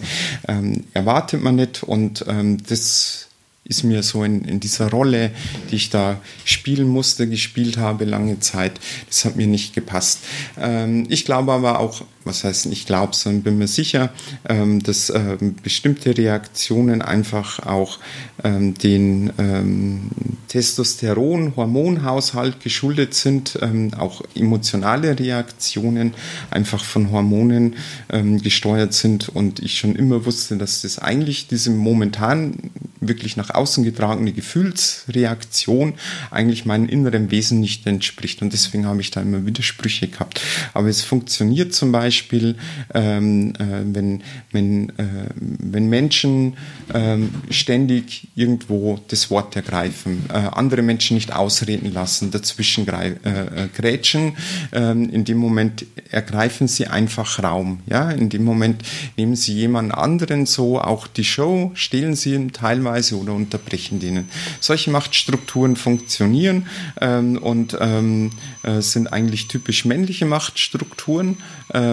ähm, erwartet man nicht und ähm, das ist mir so in, in dieser Rolle, die ich da spielen musste, gespielt habe lange Zeit, das hat mir nicht gepasst. Ähm, ich glaube aber auch was heißt ich glaube, sondern bin mir sicher, ähm, dass ähm, bestimmte Reaktionen einfach auch ähm, den Testosteron-Hormonhaushalt geschuldet sind, auch emotionale Reaktionen einfach von Hormonen gesteuert sind und ich schon immer wusste, dass das eigentlich diese momentan wirklich nach außen getragene Gefühlsreaktion eigentlich meinem inneren Wesen nicht entspricht und deswegen habe ich da immer Widersprüche gehabt. Aber es funktioniert zum Beispiel, ähm, äh, wenn, wenn, äh, wenn Menschen ähm, ständig irgendwo das Wort ergreifen, äh, andere Menschen nicht ausreden lassen, dazwischen äh, äh, grätschen, ähm, in dem Moment ergreifen sie einfach Raum. Ja? In dem Moment nehmen sie jemand anderen so auch die Show, stehlen sie ihm teilweise oder unterbrechen denen. Solche Machtstrukturen funktionieren ähm, und ähm, äh, sind eigentlich typisch männliche Machtstrukturen.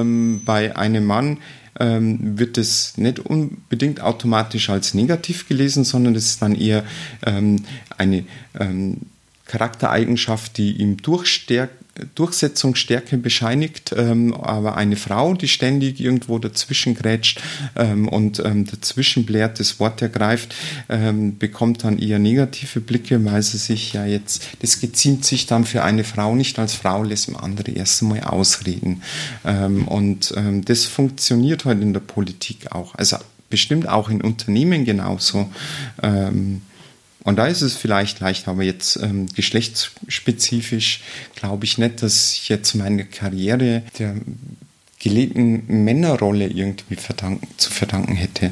Ähm, bei einem Mann ähm, wird es nicht unbedingt automatisch als negativ gelesen, sondern es ist dann eher ähm, eine ähm, Charaktereigenschaft, die ihm durchstärkt Durchsetzungsstärke bescheinigt, ähm, aber eine Frau, die ständig irgendwo dazwischen grätscht ähm, und ähm, dazwischen blärt, das Wort ergreift, ähm, bekommt dann eher negative Blicke, weil sie sich ja jetzt, das geziemt sich dann für eine Frau nicht als Frau, lässt man andere erst einmal ausreden. Ähm, und ähm, das funktioniert heute in der Politik auch. Also bestimmt auch in Unternehmen genauso. Ähm, und da ist es vielleicht leicht, aber jetzt ähm, geschlechtsspezifisch glaube ich nicht, dass ich jetzt meine Karriere der gelebten Männerrolle irgendwie verdanken, zu verdanken hätte.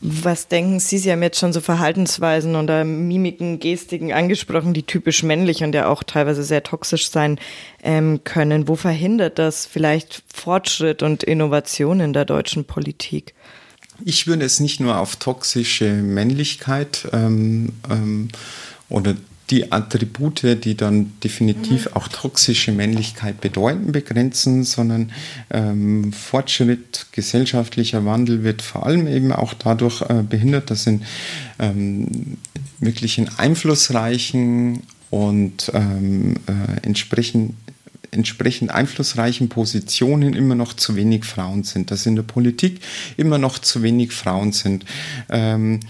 Was denken Sie? Sie haben jetzt schon so Verhaltensweisen oder Mimiken, Gestiken angesprochen, die typisch männlich und ja auch teilweise sehr toxisch sein ähm, können. Wo verhindert das vielleicht Fortschritt und Innovation in der deutschen Politik? Ich würde es nicht nur auf toxische Männlichkeit ähm, ähm, oder die Attribute, die dann definitiv mhm. auch toxische Männlichkeit bedeuten, begrenzen, sondern ähm, Fortschritt, gesellschaftlicher Wandel wird vor allem eben auch dadurch äh, behindert, dass in ähm, wirklich in einflussreichen und ähm, äh, entsprechend entsprechend einflussreichen Positionen immer noch zu wenig Frauen sind, dass in der Politik immer noch zu wenig Frauen sind. Ähm,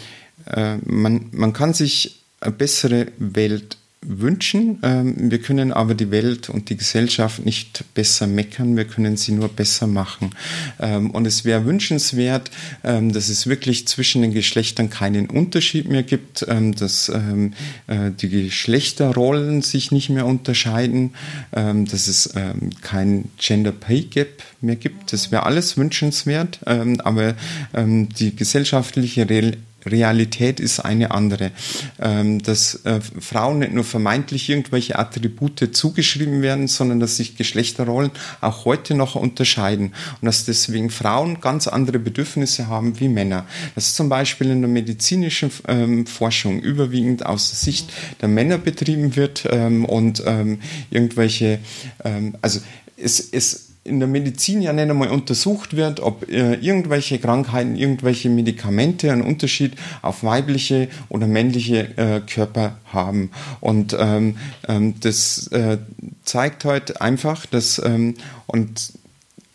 äh, man, man kann sich eine bessere Welt wünschen. Ähm, wir können aber die Welt und die Gesellschaft nicht besser meckern, wir können sie nur besser machen. Ähm, und es wäre wünschenswert, ähm, dass es wirklich zwischen den Geschlechtern keinen Unterschied mehr gibt, dass äh, die Geschlechterrollen sich nicht mehr unterscheiden, dass es kein Gender Pay Gap mehr gibt. Das wäre alles wünschenswert, aber die gesellschaftliche Realität ist eine andere. Ähm, dass äh, Frauen nicht nur vermeintlich irgendwelche Attribute zugeschrieben werden, sondern dass sich Geschlechterrollen auch heute noch unterscheiden und dass deswegen Frauen ganz andere Bedürfnisse haben wie Männer. Das ist zum Beispiel in der medizinischen ähm, Forschung überwiegend aus der Sicht der Männer betrieben wird ähm, und irgendwelche, also es, es in der Medizin ja nicht einmal untersucht wird, ob äh, irgendwelche Krankheiten, irgendwelche Medikamente einen Unterschied auf weibliche oder männliche äh, Körper haben. Und ähm, ähm, das äh, zeigt heute einfach, dass ähm, und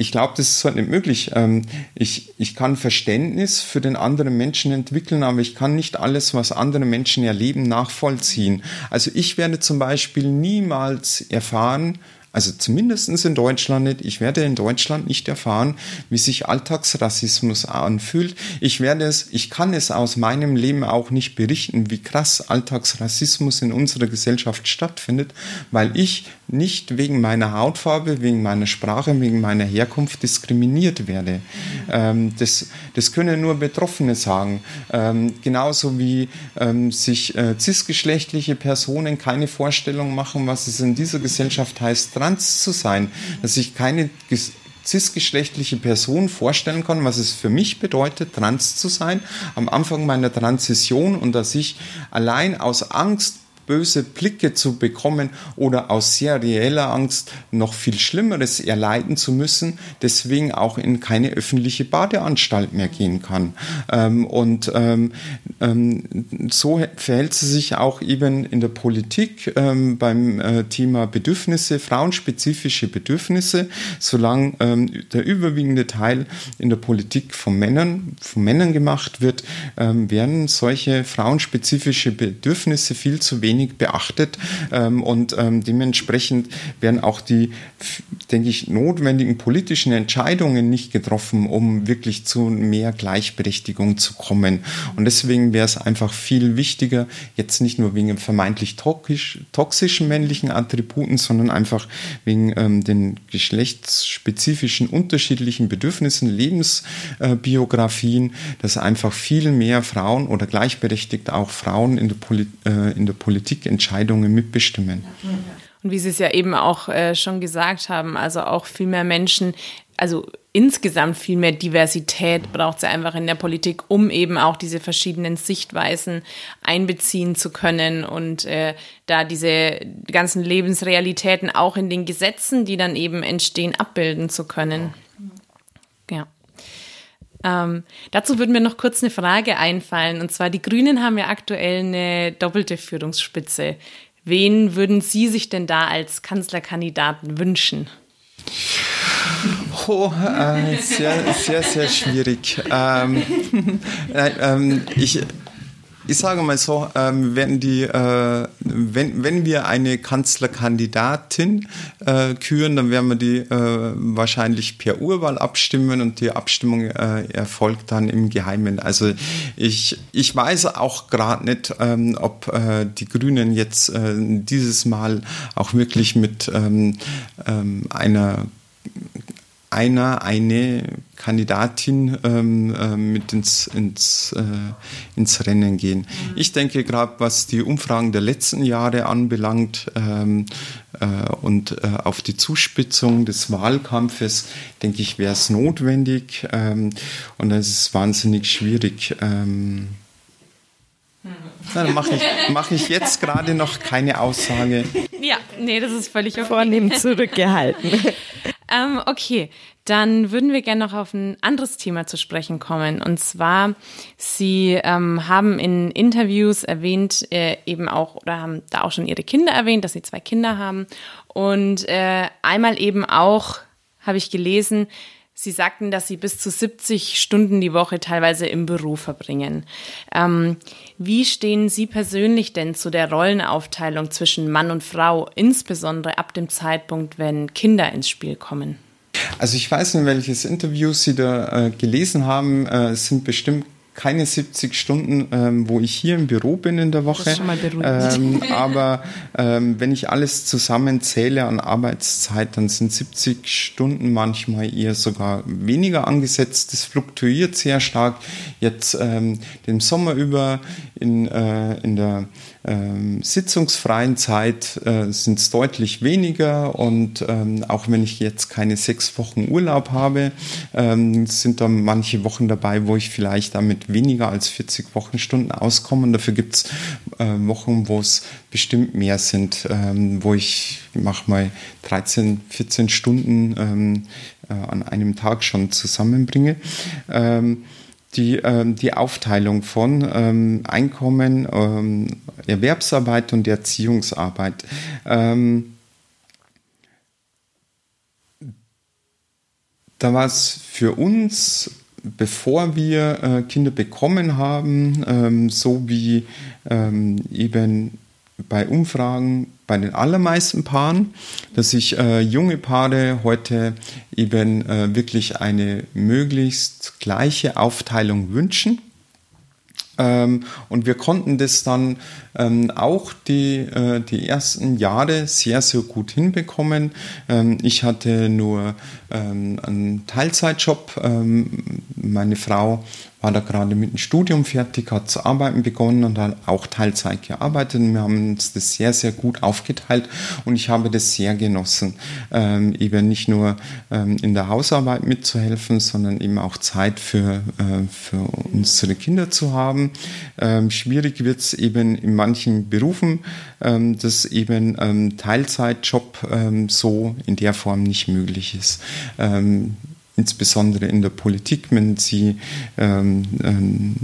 ich glaube, das ist halt nicht möglich. Ähm, ich, ich kann Verständnis für den anderen Menschen entwickeln, aber ich kann nicht alles, was andere Menschen erleben, nachvollziehen. Also ich werde zum Beispiel niemals erfahren, also zumindest in Deutschland nicht. Ich werde in Deutschland nicht erfahren, wie sich Alltagsrassismus anfühlt. Ich werde es, ich kann es aus meinem Leben auch nicht berichten, wie krass Alltagsrassismus in unserer Gesellschaft stattfindet, weil ich nicht wegen meiner Hautfarbe, wegen meiner Sprache, wegen meiner Herkunft diskriminiert werde. Ähm, das, das können nur Betroffene sagen. Ähm, genauso wie ähm, sich äh, cisgeschlechtliche Personen keine Vorstellung machen, was es in dieser Gesellschaft heißt, trans zu sein, dass ich keine cisgeschlechtliche Person vorstellen kann, was es für mich bedeutet, trans zu sein, am Anfang meiner Transition und dass ich allein aus Angst böse Blicke zu bekommen oder aus sehr reeller Angst noch viel Schlimmeres erleiden zu müssen, deswegen auch in keine öffentliche Badeanstalt mehr gehen kann. Ähm, und ähm, so verhält sie sich auch eben in der Politik ähm, beim äh, Thema Bedürfnisse, frauenspezifische Bedürfnisse, solange ähm, der überwiegende Teil in der Politik von Männern, von Männern gemacht wird, ähm, werden solche frauenspezifische Bedürfnisse viel zu wenig beachtet ähm, und ähm, dementsprechend werden auch die, denke ich, notwendigen politischen Entscheidungen nicht getroffen, um wirklich zu mehr Gleichberechtigung zu kommen. Und deswegen wäre es einfach viel wichtiger, jetzt nicht nur wegen vermeintlich toxisch, toxischen männlichen Attributen, sondern einfach wegen ähm, den geschlechtsspezifischen unterschiedlichen Bedürfnissen, Lebensbiografien, dass einfach viel mehr Frauen oder gleichberechtigt auch Frauen in der, Poli äh, in der Politik Entscheidungen mitbestimmen. Und wie Sie es ja eben auch äh, schon gesagt haben, also auch viel mehr Menschen, also insgesamt viel mehr Diversität braucht es einfach in der Politik, um eben auch diese verschiedenen Sichtweisen einbeziehen zu können und äh, da diese ganzen Lebensrealitäten auch in den Gesetzen, die dann eben entstehen, abbilden zu können. Ja. Ähm, dazu würde mir noch kurz eine Frage einfallen. Und zwar, die Grünen haben ja aktuell eine doppelte Führungsspitze. Wen würden Sie sich denn da als Kanzlerkandidaten wünschen? Oh, äh, sehr, sehr, sehr schwierig. Ähm, äh, ähm, ich, ich sage mal so, ähm, wenn, die, äh, wenn, wenn wir eine Kanzlerkandidatin äh, küren, dann werden wir die äh, wahrscheinlich per Urwahl abstimmen und die Abstimmung äh, erfolgt dann im Geheimen. Also ich, ich weiß auch gerade nicht, ähm, ob äh, die Grünen jetzt äh, dieses Mal auch wirklich mit ähm, ähm, einer einer, eine Kandidatin ähm, äh, mit ins, ins, äh, ins Rennen gehen. Mhm. Ich denke gerade, was die Umfragen der letzten Jahre anbelangt ähm, äh, und äh, auf die Zuspitzung des Wahlkampfes, denke ich, wäre es notwendig ähm, und es ist wahnsinnig schwierig. Ähm, dann mache ich, mach ich jetzt gerade noch keine Aussage. Ja, nee, das ist völlig okay. Vornehm zurückgehalten. *laughs* Ähm, okay, dann würden wir gerne noch auf ein anderes Thema zu sprechen kommen. Und zwar, Sie ähm, haben in Interviews erwähnt, äh, eben auch, oder haben da auch schon Ihre Kinder erwähnt, dass Sie zwei Kinder haben. Und äh, einmal eben auch, habe ich gelesen, Sie sagten, dass Sie bis zu 70 Stunden die Woche teilweise im Büro verbringen. Ähm, wie stehen Sie persönlich denn zu der Rollenaufteilung zwischen Mann und Frau, insbesondere ab dem Zeitpunkt, wenn Kinder ins Spiel kommen? Also ich weiß nicht, welches Interview Sie da äh, gelesen haben. Äh, es sind bestimmt keine 70 Stunden, ähm, wo ich hier im Büro bin in der Woche. Das ist schon mal ähm, *laughs* aber ähm, wenn ich alles zusammenzähle an Arbeitszeit, dann sind 70 Stunden manchmal eher sogar weniger angesetzt. Das fluktuiert sehr stark. Jetzt ähm, den Sommer über in, äh, in der ähm, sitzungsfreien Zeit äh, sind es deutlich weniger und ähm, auch wenn ich jetzt keine sechs Wochen Urlaub habe, ähm, sind da manche Wochen dabei, wo ich vielleicht damit weniger als 40 Wochenstunden auskomme und dafür gibt es äh, Wochen, wo es bestimmt mehr sind, ähm, wo ich mach mal 13, 14 Stunden ähm, äh, an einem Tag schon zusammenbringe. Die, ähm, die Aufteilung von ähm, Einkommen, ähm, Erwerbsarbeit und Erziehungsarbeit. Ähm, da war es für uns, bevor wir äh, Kinder bekommen haben, ähm, so wie ähm, eben bei Umfragen bei den allermeisten Paaren, dass sich äh, junge Paare heute eben äh, wirklich eine möglichst gleiche Aufteilung wünschen. Ähm, und wir konnten das dann ähm, auch die, äh, die ersten Jahre sehr, sehr gut hinbekommen. Ähm, ich hatte nur ähm, einen Teilzeitjob. Ähm, meine Frau war da gerade mit dem Studium fertig, hat zu arbeiten begonnen und hat auch Teilzeit gearbeitet. Wir haben uns das sehr, sehr gut aufgeteilt und ich habe das sehr genossen, ähm, eben nicht nur ähm, in der Hausarbeit mitzuhelfen, sondern eben auch Zeit für, äh, für unsere Kinder zu haben. Ähm, schwierig wird es eben in manchen Berufen, ähm, dass eben ähm, Teilzeitjob ähm, so in der Form nicht möglich ist insbesondere in der Politik, wenn sie ähm, ähm,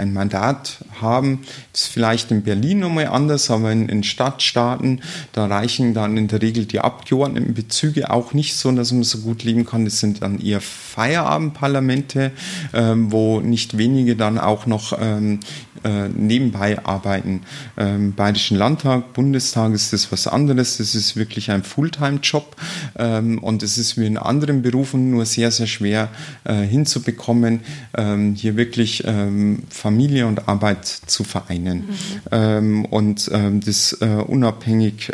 ein Mandat haben. Das ist vielleicht in Berlin nochmal anders, aber in, in Stadtstaaten, da reichen dann in der Regel die Abgeordnetenbezüge auch nicht so, dass man so gut leben kann. Das sind dann eher Feierabendparlamente, ähm, wo nicht wenige dann auch noch ähm, äh, nebenbei arbeiten. Ähm, Bayerischen Landtag, Bundestag ist das was anderes. Das ist wirklich ein Fulltime-Job ähm, und es ist wie in anderen Berufen nur sehr, sehr schwer äh, hinzubekommen, ähm, hier wirklich ähm, Familie und Arbeit zu vereinen. Mhm. Ähm, und ähm, das äh, unabhängig,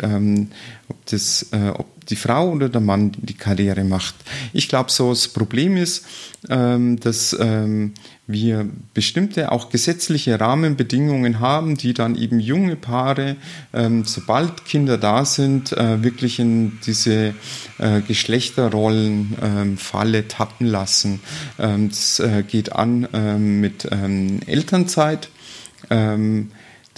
ob das, äh, ob die Frau oder der Mann die Karriere macht. Ich glaube, so das Problem ist, ähm, dass ähm, wir bestimmte auch gesetzliche Rahmenbedingungen haben, die dann eben junge Paare, ähm, sobald Kinder da sind, äh, wirklich in diese äh, Geschlechterrollen ähm, tappen lassen. Ähm, das äh, geht an ähm, mit Elternzeit.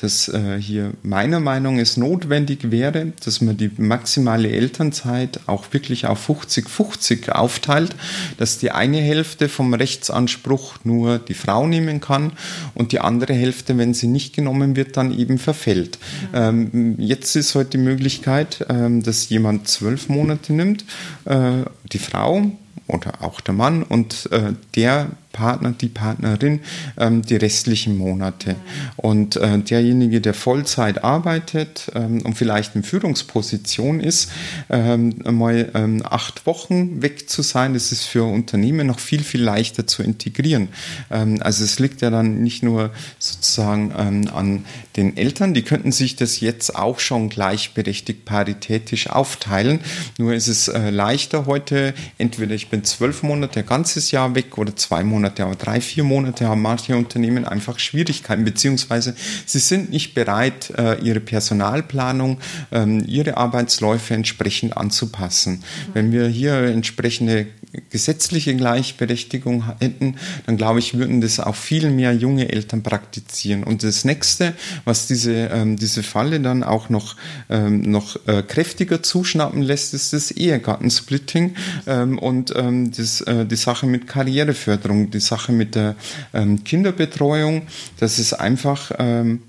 Dass äh, hier meiner Meinung nach es notwendig wäre, dass man die maximale Elternzeit auch wirklich auf 50-50 aufteilt, dass die eine Hälfte vom Rechtsanspruch nur die Frau nehmen kann und die andere Hälfte, wenn sie nicht genommen wird, dann eben verfällt. Ähm, jetzt ist heute die Möglichkeit, ähm, dass jemand zwölf Monate nimmt, äh, die Frau oder auch der Mann und äh, der Partner, die Partnerin ähm, die restlichen Monate. Und äh, derjenige, der Vollzeit arbeitet ähm, und vielleicht in Führungsposition ist, ähm, mal ähm, acht Wochen weg zu sein, das ist für Unternehmen noch viel, viel leichter zu integrieren. Ähm, also es liegt ja dann nicht nur sozusagen ähm, an den Eltern, die könnten sich das jetzt auch schon gleichberechtigt paritätisch aufteilen. Nur ist es äh, leichter heute, entweder ich bin zwölf Monate, ein ganzes Jahr weg oder zwei Monate Monate, aber drei, vier Monate haben manche Unternehmen einfach Schwierigkeiten, beziehungsweise sie sind nicht bereit, äh, ihre Personalplanung, ähm, ihre Arbeitsläufe entsprechend anzupassen. Wenn wir hier entsprechende gesetzliche Gleichberechtigung hätten, dann glaube ich, würden das auch viel mehr junge Eltern praktizieren. Und das nächste, was diese, ähm, diese Falle dann auch noch, ähm, noch äh, kräftiger zuschnappen lässt, ist das Ehegattensplitting ähm, und ähm, das, äh, die Sache mit Karriereförderung, die Sache mit der ähm, Kinderbetreuung. Das ist einfach, ähm,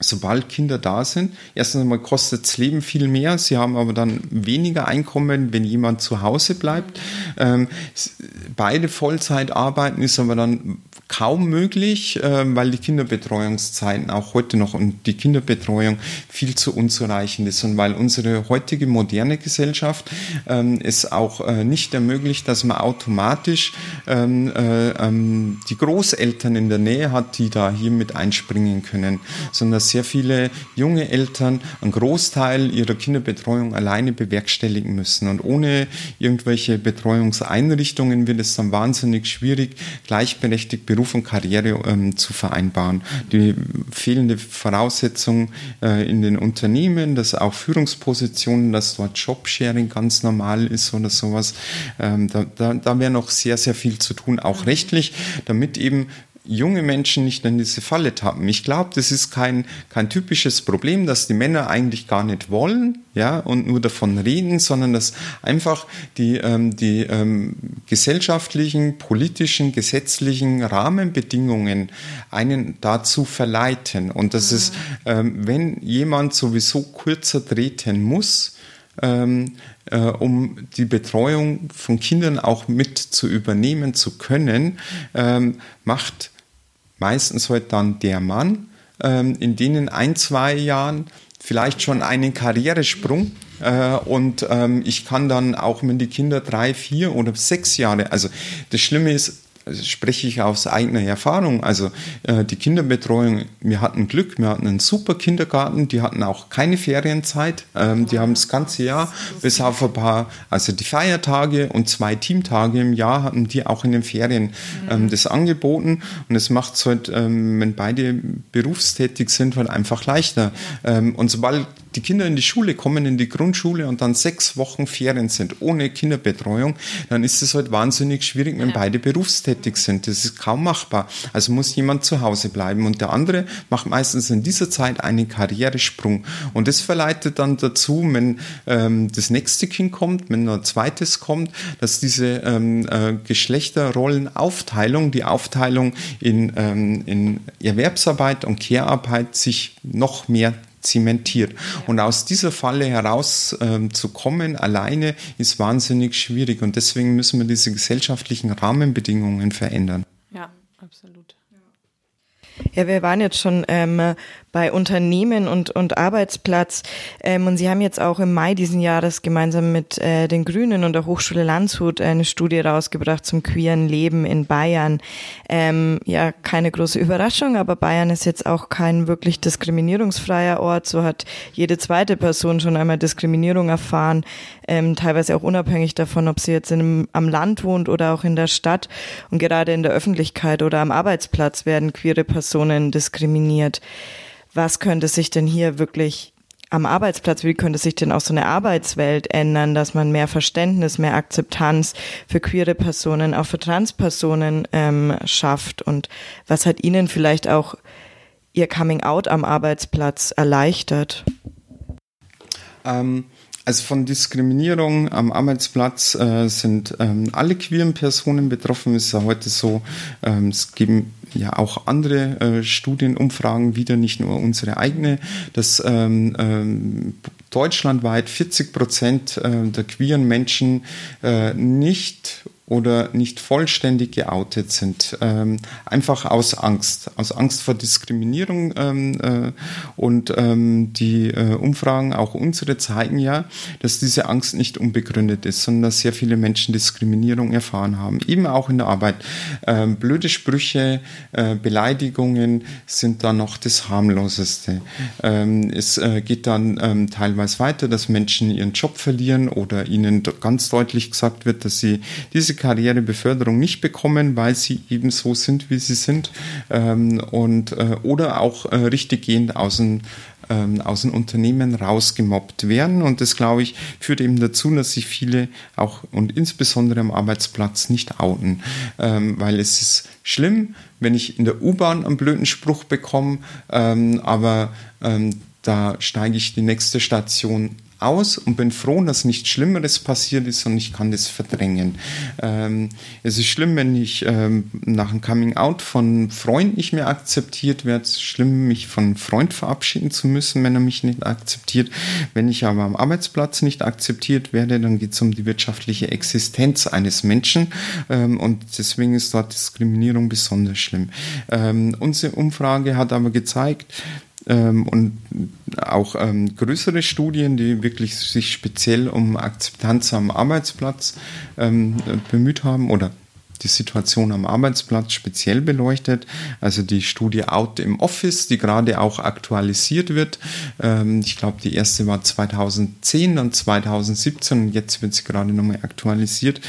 sobald Kinder da sind. Erstens einmal kostet das Leben viel mehr. Sie haben aber dann weniger Einkommen, wenn jemand zu Hause bleibt. Ähm, beide Vollzeit arbeiten ist aber dann kaum möglich, äh, weil die Kinderbetreuungszeiten auch heute noch und die Kinderbetreuung viel zu unzureichend ist und weil unsere heutige moderne Gesellschaft ähm, es auch äh, nicht ermöglicht, dass man automatisch ähm, äh, ähm, die Großeltern in der Nähe hat, die da hier mit einspringen können, sondern dass sehr viele junge Eltern einen Großteil ihrer Kinderbetreuung alleine bewerkstelligen müssen. Und ohne irgendwelche Betreuungseinrichtungen wird es dann wahnsinnig schwierig, gleichberechtigt Beruf Beruf und Karriere ähm, zu vereinbaren. Die fehlende Voraussetzung äh, in den Unternehmen, dass auch Führungspositionen, dass dort Jobsharing ganz normal ist oder sowas. Ähm, da, da, da wäre noch sehr, sehr viel zu tun, auch rechtlich, damit eben junge Menschen nicht in diese Falle tappen. Ich glaube, das ist kein, kein typisches Problem, dass die Männer eigentlich gar nicht wollen, ja, und nur davon reden, sondern dass einfach die, ähm, die ähm, gesellschaftlichen, politischen, gesetzlichen Rahmenbedingungen einen dazu verleiten. Und das mhm. ist, ähm, wenn jemand sowieso kürzer treten muss, ähm, äh, um die Betreuung von Kindern auch mit zu übernehmen zu können, ähm, macht meistens heute dann der Mann, ähm, in denen ein, zwei Jahren vielleicht schon einen Karrieresprung äh, und ähm, ich kann dann auch, wenn die Kinder drei, vier oder sechs Jahre, also das Schlimme ist, spreche ich aus eigener Erfahrung. Also äh, die Kinderbetreuung, wir hatten Glück, wir hatten einen super Kindergarten, die hatten auch keine Ferienzeit. Ähm, die haben das ganze Jahr, bis auf ein paar, also die Feiertage und zwei Teamtage im Jahr hatten die auch in den Ferien ähm, das angeboten. Und es macht es halt, ähm, wenn beide berufstätig sind, halt einfach leichter. Ähm, und sobald die Kinder in die Schule kommen, in die Grundschule und dann sechs Wochen Ferien sind, ohne Kinderbetreuung, dann ist es halt wahnsinnig schwierig, wenn ja. beide berufstätig sind. Das ist kaum machbar. Also muss jemand zu Hause bleiben. Und der andere macht meistens in dieser Zeit einen Karrieresprung. Und das verleitet dann dazu, wenn ähm, das nächste Kind kommt, wenn ein zweites kommt, dass diese ähm, äh, Geschlechterrollenaufteilung, die Aufteilung in, ähm, in Erwerbsarbeit und Care-Arbeit sich noch mehr zementiert. Und aus dieser Falle heraus ähm, zu kommen, alleine, ist wahnsinnig schwierig. Und deswegen müssen wir diese gesellschaftlichen Rahmenbedingungen verändern. Ja, absolut. Ja, wir waren jetzt schon ähm, bei Unternehmen und, und Arbeitsplatz. Ähm, und Sie haben jetzt auch im Mai diesen Jahres gemeinsam mit äh, den Grünen und der Hochschule Landshut eine Studie rausgebracht zum queeren Leben in Bayern. Ähm, ja, keine große Überraschung, aber Bayern ist jetzt auch kein wirklich diskriminierungsfreier Ort. So hat jede zweite Person schon einmal Diskriminierung erfahren, ähm, teilweise auch unabhängig davon, ob sie jetzt in, am Land wohnt oder auch in der Stadt. Und gerade in der Öffentlichkeit oder am Arbeitsplatz werden queere Personen diskriminiert was könnte sich denn hier wirklich am Arbeitsplatz, wie könnte sich denn auch so eine Arbeitswelt ändern, dass man mehr Verständnis, mehr Akzeptanz für queere Personen, auch für Transpersonen ähm, schafft und was hat Ihnen vielleicht auch Ihr Coming Out am Arbeitsplatz erleichtert? Ähm, also von Diskriminierung am Arbeitsplatz äh, sind ähm, alle queeren Personen betroffen. Ist ja heute so, ähm, es geben ja auch andere äh, Studienumfragen wieder, nicht nur unsere eigene, dass ähm, ähm, deutschlandweit 40 Prozent äh, der queeren Menschen äh, nicht oder nicht vollständig geoutet sind. Ähm, einfach aus Angst, aus Angst vor Diskriminierung. Ähm, äh, und ähm, die äh, Umfragen, auch unsere, zeigen ja, dass diese Angst nicht unbegründet ist, sondern dass sehr viele Menschen Diskriminierung erfahren haben. Eben auch in der Arbeit. Ähm, blöde Sprüche, äh, Beleidigungen sind da noch das harmloseste. Ähm, es äh, geht dann ähm, teilweise weiter, dass Menschen ihren Job verlieren oder ihnen ganz deutlich gesagt wird, dass sie diese Karrierebeförderung nicht bekommen, weil sie eben so sind, wie sie sind. Ähm, und, äh, oder auch richtiggehend aus dem ähm, aus den Unternehmen rausgemobbt werden. Und das, glaube ich, führt eben dazu, dass sich viele auch und insbesondere am Arbeitsplatz nicht outen. Ähm, weil es ist schlimm, wenn ich in der U-Bahn einen blöden Spruch bekomme, ähm, aber ähm, da steige ich die nächste Station aus und bin froh, dass nichts Schlimmeres passiert ist und ich kann das verdrängen. Ähm, es ist schlimm, wenn ich ähm, nach einem Coming Out von Freund nicht mehr akzeptiert werde. Es ist schlimm, mich von Freund verabschieden zu müssen, wenn er mich nicht akzeptiert. Wenn ich aber am Arbeitsplatz nicht akzeptiert werde, dann geht es um die wirtschaftliche Existenz eines Menschen ähm, und deswegen ist dort Diskriminierung besonders schlimm. Ähm, unsere Umfrage hat aber gezeigt, und auch ähm, größere Studien, die wirklich sich speziell um Akzeptanz am Arbeitsplatz ähm, bemüht haben oder die Situation am Arbeitsplatz speziell beleuchtet. Also die Studie Out im Office, die gerade auch aktualisiert wird. Ähm, ich glaube, die erste war 2010, dann 2017 und jetzt wird sie gerade nochmal aktualisiert.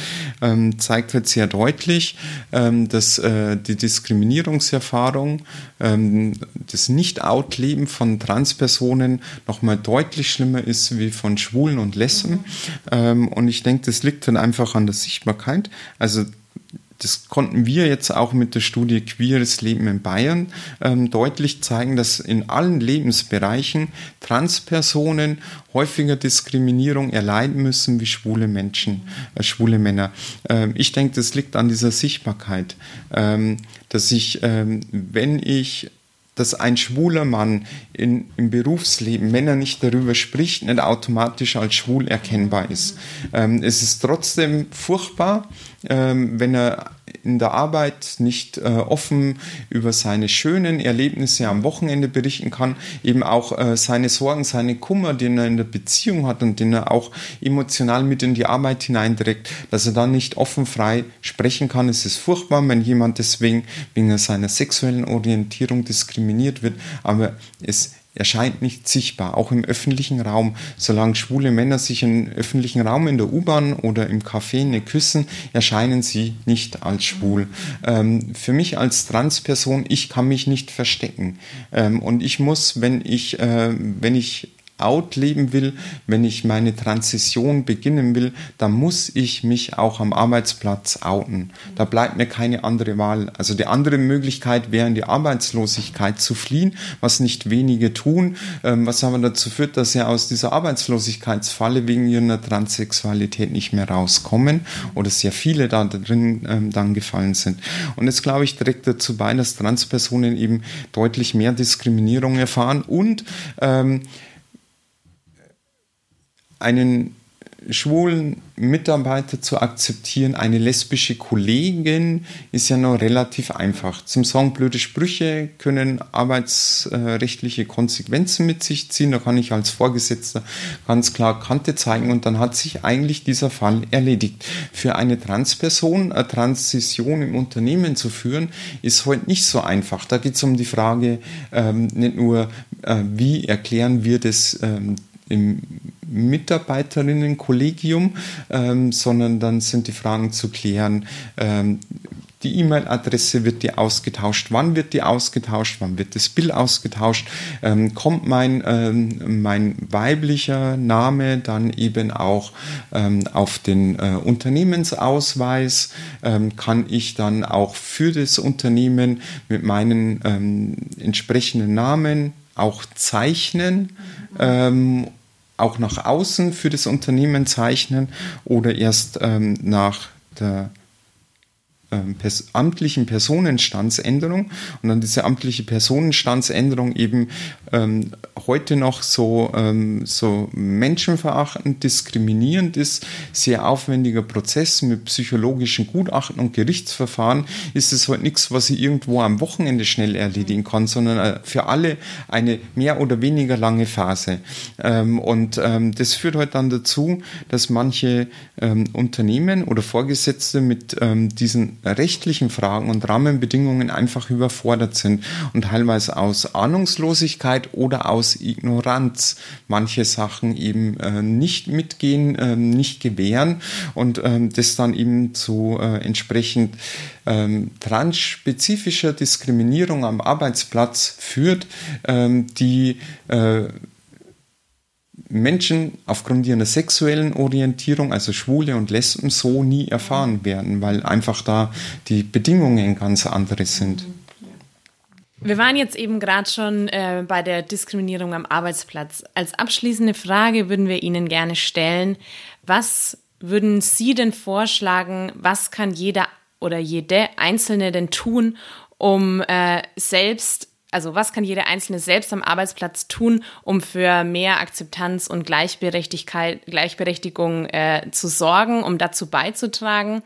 Ähm, zeigt halt sehr deutlich, ähm, dass äh, die Diskriminierungserfahrung, das Nicht-Out-Leben von Transpersonen nochmal deutlich schlimmer ist wie von Schwulen und Lesben. und ich denke, das liegt dann einfach an der Sichtbarkeit. Also das konnten wir jetzt auch mit der Studie Queeres Leben in Bayern ähm, deutlich zeigen, dass in allen Lebensbereichen Transpersonen häufiger Diskriminierung erleiden müssen wie schwule Menschen, äh, schwule Männer. Ähm, ich denke, das liegt an dieser Sichtbarkeit, ähm, dass ich, ähm, wenn ich dass ein schwuler Mann in, im Berufsleben, wenn er nicht darüber spricht, nicht automatisch als schwul erkennbar ist. Ähm, es ist trotzdem furchtbar, ähm, wenn er in der Arbeit nicht äh, offen über seine schönen Erlebnisse am Wochenende berichten kann, eben auch äh, seine Sorgen, seine Kummer, den er in der Beziehung hat und den er auch emotional mit in die Arbeit hineinträgt, dass er dann nicht offen frei sprechen kann. Es ist furchtbar, wenn jemand deswegen wegen seiner sexuellen Orientierung diskriminiert wird, aber es erscheint nicht sichtbar, auch im öffentlichen Raum. Solange schwule Männer sich im öffentlichen Raum in der U-Bahn oder im Café ne küssen, erscheinen sie nicht als schwul. Ähm, für mich als Transperson, ich kann mich nicht verstecken. Ähm, und ich muss, wenn ich, äh, wenn ich out leben will, wenn ich meine Transition beginnen will, dann muss ich mich auch am Arbeitsplatz outen. Da bleibt mir keine andere Wahl. Also die andere Möglichkeit wäre in die Arbeitslosigkeit zu fliehen, was nicht wenige tun, ähm, was aber dazu führt, dass sie aus dieser Arbeitslosigkeitsfalle wegen ihrer Transsexualität nicht mehr rauskommen oder sehr viele da drin ähm, dann gefallen sind. Und jetzt glaube ich trägt dazu bei, dass Transpersonen eben deutlich mehr Diskriminierung erfahren und ähm, einen schwulen Mitarbeiter zu akzeptieren, eine lesbische Kollegin, ist ja noch relativ einfach. Zum Song blöde Sprüche können arbeitsrechtliche Konsequenzen mit sich ziehen. Da kann ich als Vorgesetzter ganz klar Kante zeigen und dann hat sich eigentlich dieser Fall erledigt. Für eine Transperson eine Transition im Unternehmen zu führen, ist heute nicht so einfach. Da geht es um die Frage, ähm, nicht nur, äh, wie erklären wir das ähm, im Mitarbeiterinnenkollegium, ähm, sondern dann sind die Fragen zu klären. Ähm, die E-Mail-Adresse wird die ausgetauscht. Wann wird die ausgetauscht? Wann wird das Bild ausgetauscht? Ähm, kommt mein, ähm, mein weiblicher Name dann eben auch ähm, auf den äh, Unternehmensausweis? Ähm, kann ich dann auch für das Unternehmen mit meinen ähm, entsprechenden Namen auch zeichnen? Auch nach außen für das Unternehmen zeichnen oder erst ähm, nach der ähm, pers amtlichen Personenstandsänderung und dann diese amtliche Personenstandsänderung eben ähm, heute noch so, ähm, so menschenverachtend, diskriminierend ist, sehr aufwendiger Prozess mit psychologischen Gutachten und Gerichtsverfahren, ist es heute nichts, was ich irgendwo am Wochenende schnell erledigen kann, sondern äh, für alle eine mehr oder weniger lange Phase. Ähm, und ähm, das führt halt dann dazu, dass manche Unternehmen oder Vorgesetzte mit diesen rechtlichen Fragen und Rahmenbedingungen einfach überfordert sind und teilweise aus Ahnungslosigkeit oder aus Ignoranz manche Sachen eben äh, nicht mitgehen, äh, nicht gewähren und ähm, das dann eben zu äh, entsprechend ähm, transspezifischer Diskriminierung am Arbeitsplatz führt, ähm, die äh, Menschen aufgrund ihrer sexuellen Orientierung, also Schwule und Lesben, so nie erfahren werden, weil einfach da die Bedingungen ganz andere sind. Wir waren jetzt eben gerade schon äh, bei der Diskriminierung am Arbeitsplatz. Als abschließende Frage würden wir Ihnen gerne stellen, was würden Sie denn vorschlagen, was kann jeder oder jede Einzelne denn tun, um äh, selbst also was kann jeder Einzelne selbst am Arbeitsplatz tun, um für mehr Akzeptanz und Gleichberechtigkeit, Gleichberechtigung äh, zu sorgen, um dazu beizutragen?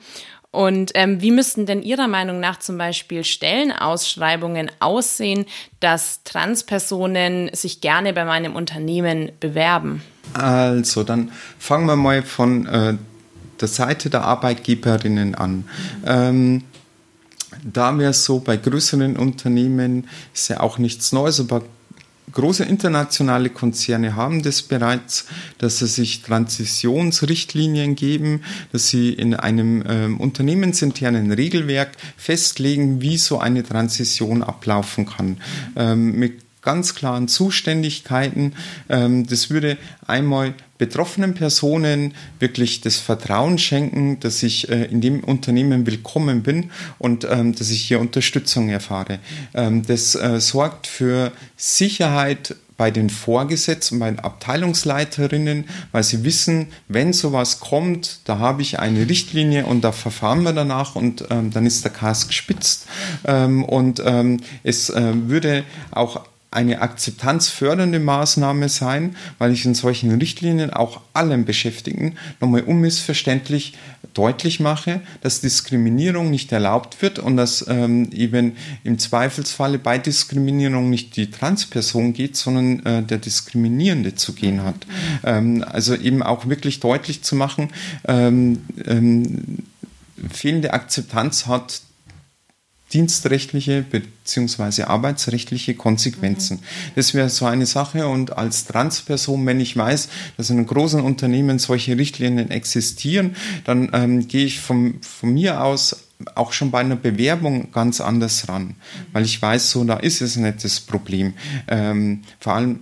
Und ähm, wie müssten denn Ihrer Meinung nach zum Beispiel Stellenausschreibungen aussehen, dass Transpersonen sich gerne bei meinem Unternehmen bewerben? Also, dann fangen wir mal von äh, der Seite der Arbeitgeberinnen an. Ähm, da wäre es so, bei größeren Unternehmen ist ja auch nichts Neues, aber große internationale Konzerne haben das bereits, dass sie sich Transitionsrichtlinien geben, dass sie in einem äh, unternehmensinternen Regelwerk festlegen, wie so eine Transition ablaufen kann. Ähm, mit ganz klaren Zuständigkeiten. Ähm, das würde einmal betroffenen Personen wirklich das Vertrauen schenken, dass ich äh, in dem Unternehmen willkommen bin und ähm, dass ich hier Unterstützung erfahre. Ähm, das äh, sorgt für Sicherheit bei den Vorgesetzten, bei den Abteilungsleiterinnen, weil sie wissen, wenn sowas kommt, da habe ich eine Richtlinie und da verfahren wir danach und ähm, dann ist der Kas gespitzt. Ähm, und ähm, es äh, würde auch eine akzeptanzfördernde Maßnahme sein, weil ich in solchen Richtlinien auch allen Beschäftigten nochmal unmissverständlich deutlich mache, dass Diskriminierung nicht erlaubt wird und dass ähm, eben im Zweifelsfalle bei Diskriminierung nicht die Transperson geht, sondern äh, der Diskriminierende zu gehen hat. Ähm, also eben auch wirklich deutlich zu machen, ähm, ähm fehlende Akzeptanz hat dienstrechtliche bzw. arbeitsrechtliche Konsequenzen. Mhm. Das wäre so eine Sache und als Transperson, wenn ich weiß, dass in einem großen Unternehmen solche Richtlinien existieren, dann ähm, gehe ich vom, von mir aus auch schon bei einer Bewerbung ganz anders ran, mhm. weil ich weiß, so da ist es nicht das Problem. Ähm, vor allem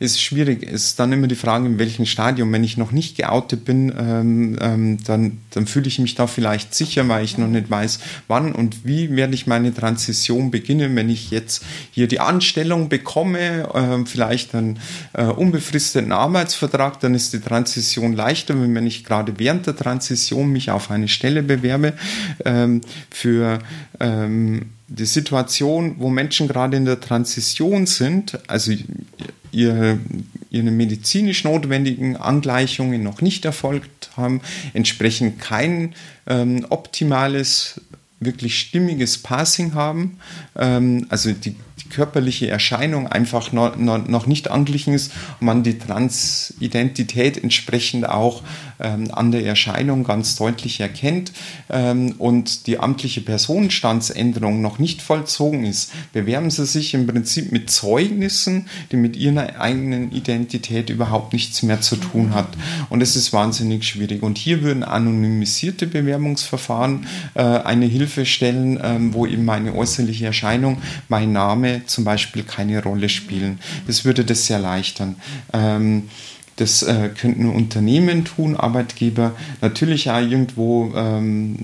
ist schwierig. Ist dann immer die Frage, in welchem Stadium. Wenn ich noch nicht geoutet bin, ähm, ähm, dann, dann fühle ich mich da vielleicht sicher, weil ich noch nicht weiß, wann und wie werde ich meine Transition beginnen. Wenn ich jetzt hier die Anstellung bekomme, äh, vielleicht einen äh, unbefristeten Arbeitsvertrag, dann ist die Transition leichter, wenn ich gerade während der Transition mich auf eine Stelle bewerbe ähm, für ähm, die Situation, wo Menschen gerade in der Transition sind, also ihre, ihre medizinisch notwendigen Angleichungen noch nicht erfolgt haben, entsprechend kein ähm, optimales, wirklich stimmiges Passing haben, ähm, also die körperliche Erscheinung einfach noch, noch, noch nicht anglichen ist und man die Transidentität entsprechend auch an der Erscheinung ganz deutlich erkennt ähm, und die amtliche Personenstandsänderung noch nicht vollzogen ist, bewerben Sie sich im Prinzip mit Zeugnissen, die mit Ihrer eigenen Identität überhaupt nichts mehr zu tun hat. Und es ist wahnsinnig schwierig. Und hier würden anonymisierte Bewerbungsverfahren äh, eine Hilfe stellen, ähm, wo eben meine äußerliche Erscheinung, mein Name, zum Beispiel keine Rolle spielen. Das würde das sehr erleichtern. Ähm, das äh, könnten Unternehmen tun, Arbeitgeber, natürlich auch irgendwo ähm,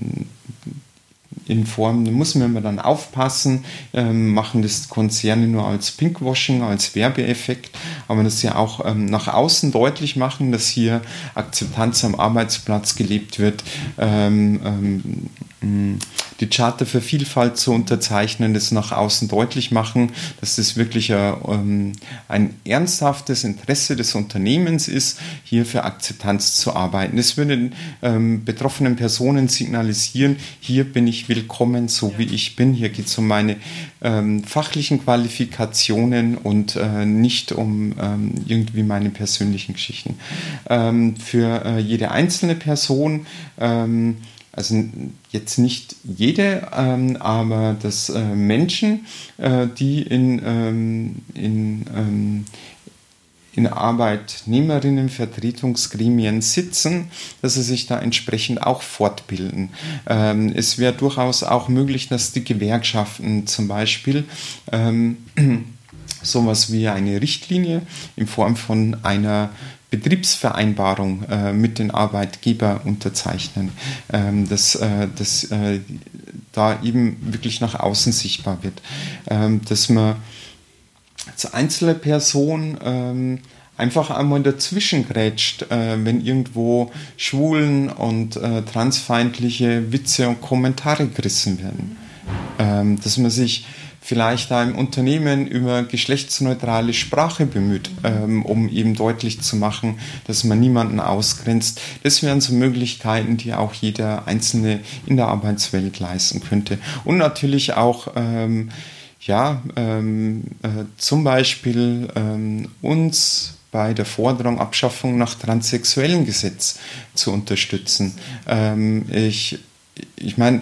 in Form, da muss man immer dann aufpassen, ähm, machen das Konzerne nur als Pinkwashing, als Werbeeffekt, aber das ja auch ähm, nach außen deutlich machen, dass hier Akzeptanz am Arbeitsplatz gelebt wird. Ähm, ähm die Charta für Vielfalt zu unterzeichnen, das nach außen deutlich machen, dass das wirklich ein, ähm, ein ernsthaftes Interesse des Unternehmens ist, hier für Akzeptanz zu arbeiten. Das würde ähm, betroffenen Personen signalisieren, hier bin ich willkommen, so wie ich bin. Hier geht es um meine ähm, fachlichen Qualifikationen und äh, nicht um ähm, irgendwie meine persönlichen Geschichten. Ähm, für äh, jede einzelne Person ähm, also jetzt nicht jede, ähm, aber dass äh, Menschen, äh, die in, ähm, in, ähm, in Arbeitnehmerinnenvertretungsgremien sitzen, dass sie sich da entsprechend auch fortbilden. Ähm, es wäre durchaus auch möglich, dass die Gewerkschaften zum Beispiel ähm, *clears throat* sowas wie eine Richtlinie in Form von einer Betriebsvereinbarung äh, mit den Arbeitgeber unterzeichnen, ähm, dass, äh, dass äh, da eben wirklich nach außen sichtbar wird, ähm, dass man als einzelne Person ähm, einfach einmal dazwischen grätscht, äh, wenn irgendwo schwulen und äh, transfeindliche Witze und Kommentare gerissen werden. Ähm, dass man sich vielleicht im Unternehmen über geschlechtsneutrale Sprache bemüht, ähm, um eben deutlich zu machen, dass man niemanden ausgrenzt. Das wären so Möglichkeiten, die auch jeder Einzelne in der Arbeitswelt leisten könnte. Und natürlich auch ähm, ja, ähm, äh, zum Beispiel ähm, uns bei der Forderung Abschaffung nach transsexuellen Gesetz zu unterstützen. Ähm, ich ich meine,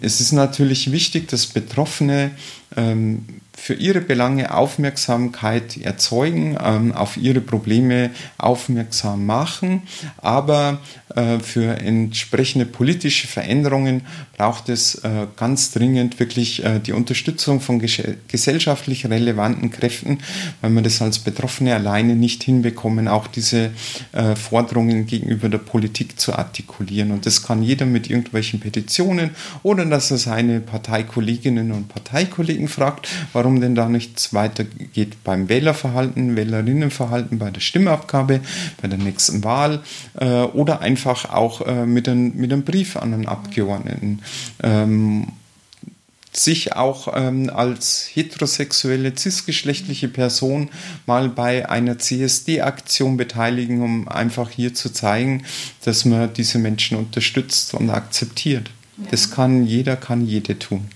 es ist natürlich wichtig, dass Betroffene ähm, für ihre Belange Aufmerksamkeit erzeugen, ähm, auf ihre Probleme aufmerksam machen. Aber äh, für entsprechende politische Veränderungen braucht es äh, ganz dringend wirklich äh, die Unterstützung von gesellschaftlich relevanten Kräften, weil wir das als Betroffene alleine nicht hinbekommen, auch diese Forderungen gegenüber der Politik zu artikulieren. Und das kann jeder mit irgendwelchen Petitionen oder dass er seine Parteikolleginnen und Parteikollegen fragt, warum warum denn da nichts weitergeht beim Wählerverhalten, Wählerinnenverhalten, bei der Stimmabgabe, bei der nächsten Wahl äh, oder einfach auch äh, mit, ein, mit einem Brief an einen Abgeordneten. Ähm, sich auch ähm, als heterosexuelle, cisgeschlechtliche Person mal bei einer CSD-Aktion beteiligen, um einfach hier zu zeigen, dass man diese Menschen unterstützt und akzeptiert. Ja. Das kann jeder, kann jede tun.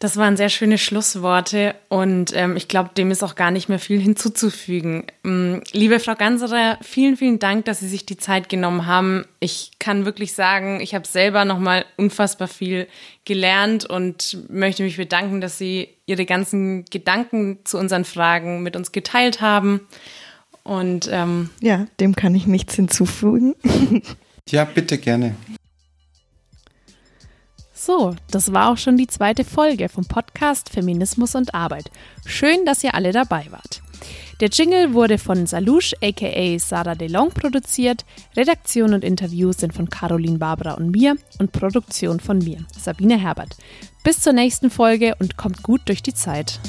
Das waren sehr schöne Schlussworte und ähm, ich glaube, dem ist auch gar nicht mehr viel hinzuzufügen. Ähm, liebe Frau Ganserer, vielen, vielen Dank, dass Sie sich die Zeit genommen haben. Ich kann wirklich sagen, ich habe selber nochmal unfassbar viel gelernt und möchte mich bedanken, dass Sie Ihre ganzen Gedanken zu unseren Fragen mit uns geteilt haben. Und ähm, ja, dem kann ich nichts hinzufügen. *laughs* ja, bitte gerne. So, das war auch schon die zweite Folge vom Podcast Feminismus und Arbeit. Schön, dass ihr alle dabei wart. Der Jingle wurde von Salouche aka Sarah DeLong produziert. Redaktion und Interviews sind von Caroline Barbara und mir und Produktion von mir, Sabine Herbert. Bis zur nächsten Folge und kommt gut durch die Zeit.